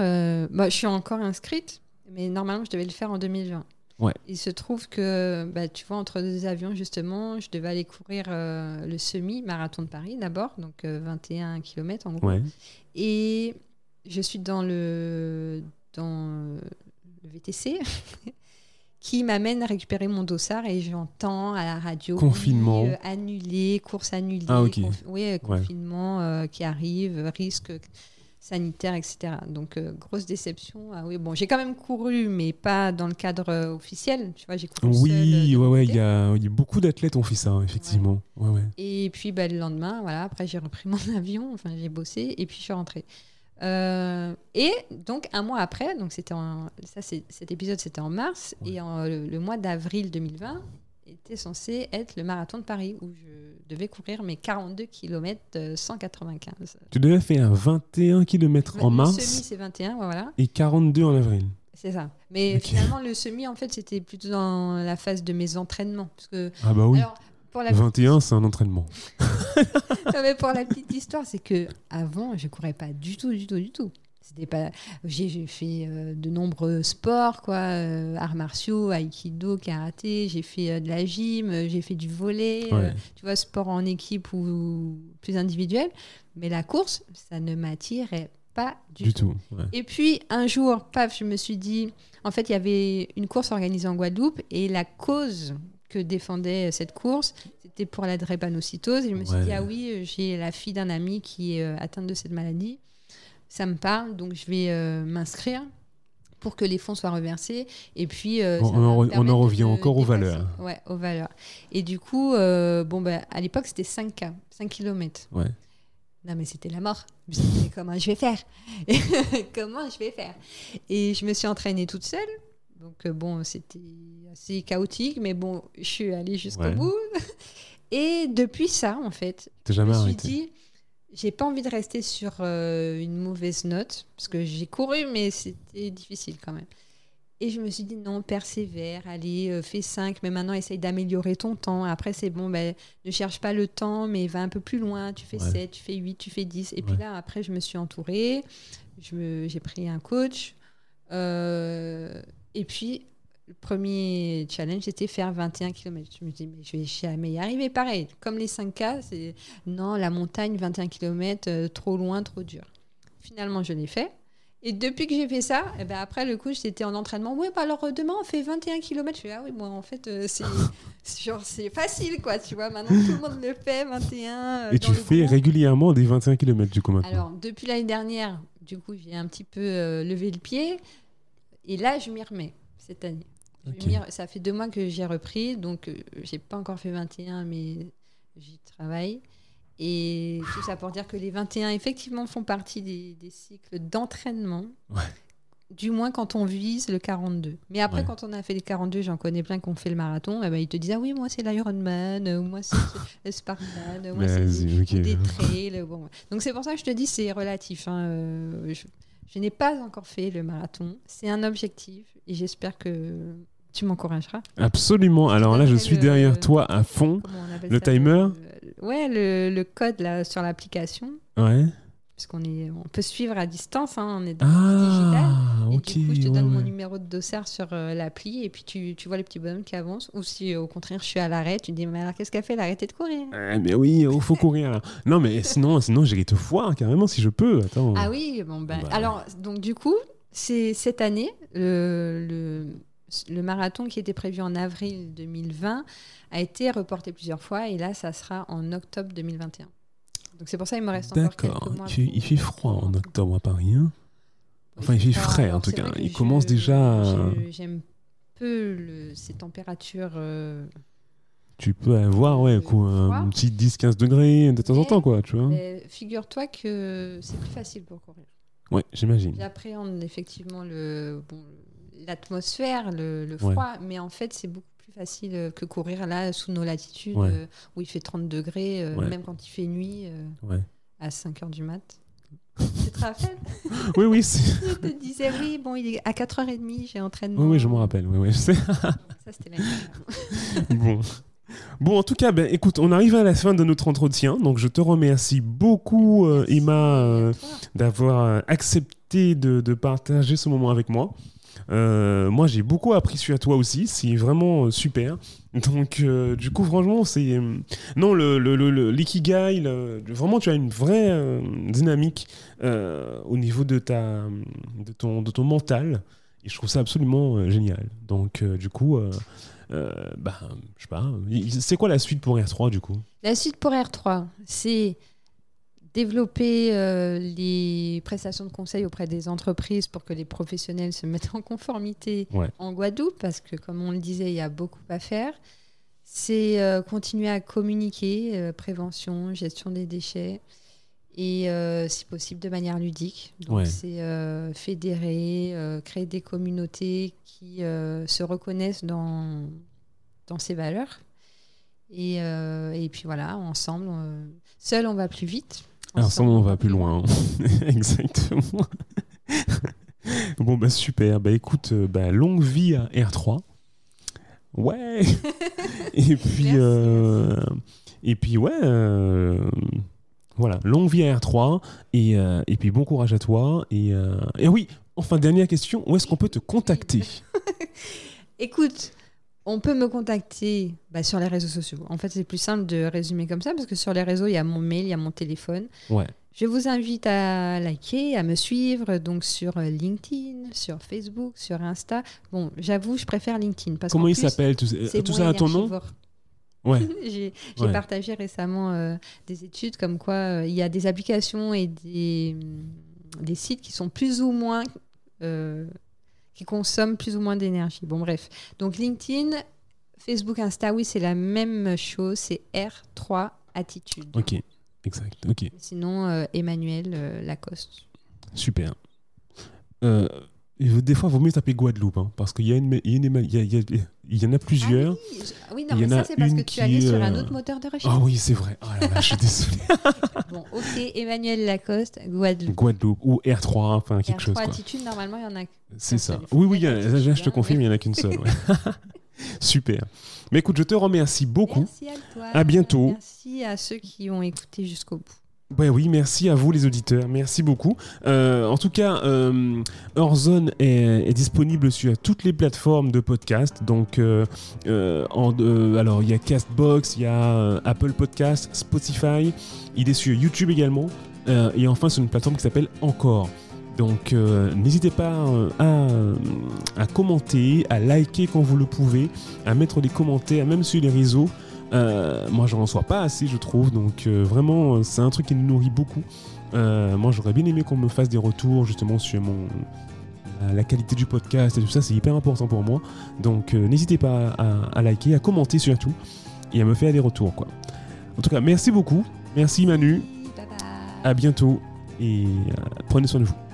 bah, je suis encore inscrite, mais normalement, je devais le faire en 2020. Ouais. Il se trouve que, bah, tu vois, entre deux avions, justement, je devais aller courir euh, le semi-marathon de Paris d'abord, donc euh, 21 km en gros. Ouais. Et je suis dans le, dans le VTC qui m'amène à récupérer mon dossard et j'entends à la radio Confinement. oui, euh, annulé, course annulée, Ah, ok. conf- oui, confinement euh, qui arrive, risque sanitaire, etc. Donc euh, grosse déception. Ah oui, bon, j'ai quand même couru, mais pas dans le cadre euh, officiel. Tu vois, j'ai couru euh, Oui, de ouais, ouais, il y a, il y a beaucoup d'athlètes ont fait ça, hein, effectivement. Ouais, ouais. Et puis bah, le lendemain, voilà, après j'ai repris mon avion, enfin j'ai bossé et puis je suis rentrée. Euh, et donc un mois après, donc c'était en- ça, c'est- cet épisode c'était en mars et en- le, le mois d'avril 2020 était censé être le marathon de Paris où je devais courir mes 42 km 195. Tu devais faire 21 km en le mars semi c'est 21, ouais, voilà, et 42 en avril. c'est ça. Mais Ok. finalement le semi en fait c'était plutôt dans la phase de mes entraînements parce que Ah bah oui. alors pour la 21, c'est un entraînement. Non, mais pour la petite histoire, c'est que avant, je courais pas du tout, du tout, du tout. C'était pas. J'ai fait euh, de nombreux sports, quoi, euh, arts martiaux, aïkido, karaté. J'ai fait euh, de la gym, j'ai fait du volet. Ouais. tu vois, sport en équipe ou plus individuel. Mais la course, ça ne m'attirait pas du, Du tout. tout. ouais. Et puis un jour, paf, je me suis dit, en fait, il y avait une course organisée en Guadeloupe et la cause que défendait cette course, c'était pour la drépanocytose. Et je me suis dit, ah oui, j'ai la fille d'un ami qui est atteinte de cette maladie. Ça me parle, donc je vais euh, m'inscrire pour que les fonds soient reversés. Et puis, euh, On- en on revient encore aux valeurs. Ouais, aux valeurs. Et du coup, euh, bon, bah, à l'époque, c'était 5K, 5 km. Ouais. Non, mais c'était la mort. Je me comment je vais faire Comment je vais faire? Et je me suis entraînée toute seule. Donc, bon, c'était assez chaotique, mais bon, je suis allée jusqu'au Ouais. bout. Et depuis ça, en fait, je me suis arrêté. dit, j'ai pas envie de rester sur euh, une mauvaise note, parce que j'ai couru, mais c'était difficile quand même. Et je me suis dit, non, persévère, allez, euh, fais 5, mais maintenant essaye d'améliorer ton temps. Après, c'est bon, ben, ne cherche pas le temps, mais va un peu plus loin. Tu fais Ouais. 7, tu fais 8, tu fais 10. Et puis là, après, je me suis entourée, j'ai pris un coach. euh, et puis, le premier challenge, c'était faire 21 km. Je me dis, mais je vais jamais y arriver. Pareil, comme les 5K, c'est non, la montagne, 21 km, trop loin, trop dur. Finalement, je l'ai fait. Et depuis que j'ai fait ça, eh ben après le coup, j'étais en entraînement. Oui, bah alors euh, demain, on fait 21 km. Je fais, ah oui, moi, en fait, euh, c'est c'est genre, c'est facile, quoi. Tu vois, maintenant, tout le monde le fait, 21. euh, Et dans tu le fais groupe. régulièrement des 21 km du coup maintenant? Alors, depuis l'année dernière, du coup, j'ai un petit peu euh, levé le pied. Et là, je m'y remets cette année. Ça fait deux mois que j'ai repris, donc euh, j'ai pas encore fait 21, mais j'y travaille. Et tout ça pour dire que les 21, effectivement, font partie des, des cycles d'entraînement. Ouais. Du moins quand on vise le 42. Mais après, Ouais. quand on a fait les 42, j'en connais plein qui ont fait le marathon, eh ben, ils te disent Ah oui, moi c'est l'Ironman, ou moi c'est le Spartan, ou moi c'est Vas-y, ok. ou des trails. Bon. Donc c'est pour ça que je te dis c'est relatif. hein. Euh, Je, je n'ai pas encore fait le marathon. C'est un objectif et j'espère que Tu m'encourageras. Absolument. Alors là, je suis le- derrière toi à fond. Le ça timer le- Ouais, le, le code là, sur l'application. Ouais. Puisqu'on est, on peut suivre à distance, hein, on est dans le digital. Ah, Et du coup, je te ouais, donne mon numéro de dossard sur euh, l'appli et puis tu, tu vois le petit bonhomme qui avance. Ou si euh, au contraire je suis à l'arrêt, tu te dis mais alors qu'est-ce qu'elle fait? Elle a arrêté de courir. Eh, mais oui, il faut courir. là. Non, mais sinon, sinon j'irai te voir carrément si je peux. Attends. Ah oui, bon ben. Bah. Alors donc du coup, c'est cette année le, le, le marathon qui était prévu en avril 2020 a été reporté plusieurs fois et là ça sera en octobre 2021. Donc c'est pour ça qu'il me reste encore quelques D'accord. mois. Il fait, pour- il fait froid en octobre à Paris. hein? Enfin, il fait frais, en tout cas. Il je- commence déjà, euh, J'aime peu le- ces températures. euh, Tu peux avoir ouais, Euh, quoi, un petit 10-15 degrés de temps en temps, quoi, tu vois. figure-toi que c'est plus facile pour courir. Ouais, j'imagine. J'appréhende effectivement le bon, l'atmosphère, le, le Ouais. froid, mais en fait c'est beaucoup plus facile euh, que courir là sous nos latitudes Ouais. euh, où il fait 30 degrés, euh, Ouais. même quand il fait nuit euh, Ouais. à 5 heures du mat. tu te rappelles? Oui, oui, Je te disais oui, bon, il est à 4h30, j'ai entraînement. oui, oui, je me rappelle. Oui, oui, je sais. Ça c'était la bon. Bon, en tout cas, ben, écoute, on arrive à la fin de notre entretien. Donc, je te remercie beaucoup, euh, Emma, euh, toi. d'avoir euh, accepté de, de partager ce moment avec moi. Euh, moi, j'ai beaucoup appris sur toi aussi. C'est vraiment euh, super. Donc, euh, du coup, franchement, c'est. euh, non, le, le, le- le- l'ikigai, le- vraiment, tu as une vraie euh, dynamique euh, au niveau de, ta, de, ton, de ton mental. Et je trouve ça absolument euh, génial. Donc, euh, du coup, euh, bah, je sais pas. C'est quoi la suite pour R3, du coup? La suite pour R3, c'est développer euh, les prestations de conseil auprès des entreprises pour que les professionnels se mettent en conformité Ouais. en Guadeloupe, parce que comme on le disait, il y a beaucoup à faire. C'est euh, continuer à communiquer, prévention, gestion des déchets, et euh, si possible de manière ludique. Donc Ouais. c'est euh, fédérer, euh, créer des communautés qui euh, se reconnaissent dans, dans ces valeurs. Et, et puis voilà, ensemble, seul on va plus vite. Ensemble, on va plus loin. Exactement. bon, bah super. Bah écoute, bah, longue vie à R3. Ouais. et puis, Merci, euh, et puis ouais. Voilà, longue vie à R3. Et, euh, et puis bon courage à toi. Et, euh, et oui, enfin, dernière question. Où est-ce qu'on peut te contacter? Écoute, on peut me contacter bah, sur les réseaux sociaux. En fait, c'est plus simple de résumer comme ça parce que sur les réseaux, il y a mon mail, il y a mon téléphone. Ouais. Je vous invite à liker, à me suivre donc sur euh, LinkedIn, sur Facebook, sur Insta. Bon, j'avoue, je préfère LinkedIn parce Comment il s'appelle tout, tout ça à ton nom? Ouais. j'ai Ouais. partagé récemment euh, des études comme quoi euh, il y a des applications et des, des sites qui sont plus ou moins euh, qui consomment plus ou moins d'énergie. Bon bref, donc LinkedIn, Facebook, Insta, oui c'est la même chose, c'est R3 attitude. Ok. Exact. Ok. Sinon Emmanuel Lacoste. Super. Euh, des fois, il vaut mieux taper Guadeloupe, hein, parce qu'il y, y, en a plusieurs. Ah oui, oui, non, mais ça c'est parce que tu allais sur un euh, autre moteur de recherche. Ah oui, c'est vrai. Ah là là, je suis désolé. Bon, ok, Emmanuel Lacoste, Guadeloupe. Guadeloupe ou R3, enfin quelque R3 chose. quoi. attitude, normalement, il y en a C'est ça. Oui, oui, je te hein, confirme, oui. il n'y en a qu'une seule. Super. Mais écoute, je te remercie beaucoup. Merci à toi. À bientôt. Merci à ceux qui ont écouté jusqu'au bout. Ouais, oui, merci à vous les auditeurs, merci beaucoup. Euh, en tout cas, euh, est, disponible sur toutes les plateformes de podcast. Donc, euh, euh, alors il y a Castbox, il y a Apple Podcast, Spotify. Il est sur YouTube également. Et enfin, sur une plateforme qui s'appelle Encore. Donc, n'hésitez pas à, à commenter, à liker quand vous le pouvez, à mettre des commentaires, même sur les réseaux. Euh, moi, je n'en reçois pas assez, je trouve. Donc, euh, vraiment, euh, c'est un truc qui nous nourrit beaucoup. Euh, moi, j'aurais bien aimé qu'on me fasse des retours justement sur mon la- qualité du podcast et tout ça. C'est hyper important pour moi. Donc, n'hésitez pas à, à liker, à commenter surtout et à me faire des retours. Quoi. En tout cas, merci beaucoup. Merci Manu. Bye bye. À bientôt et prenez soin de vous.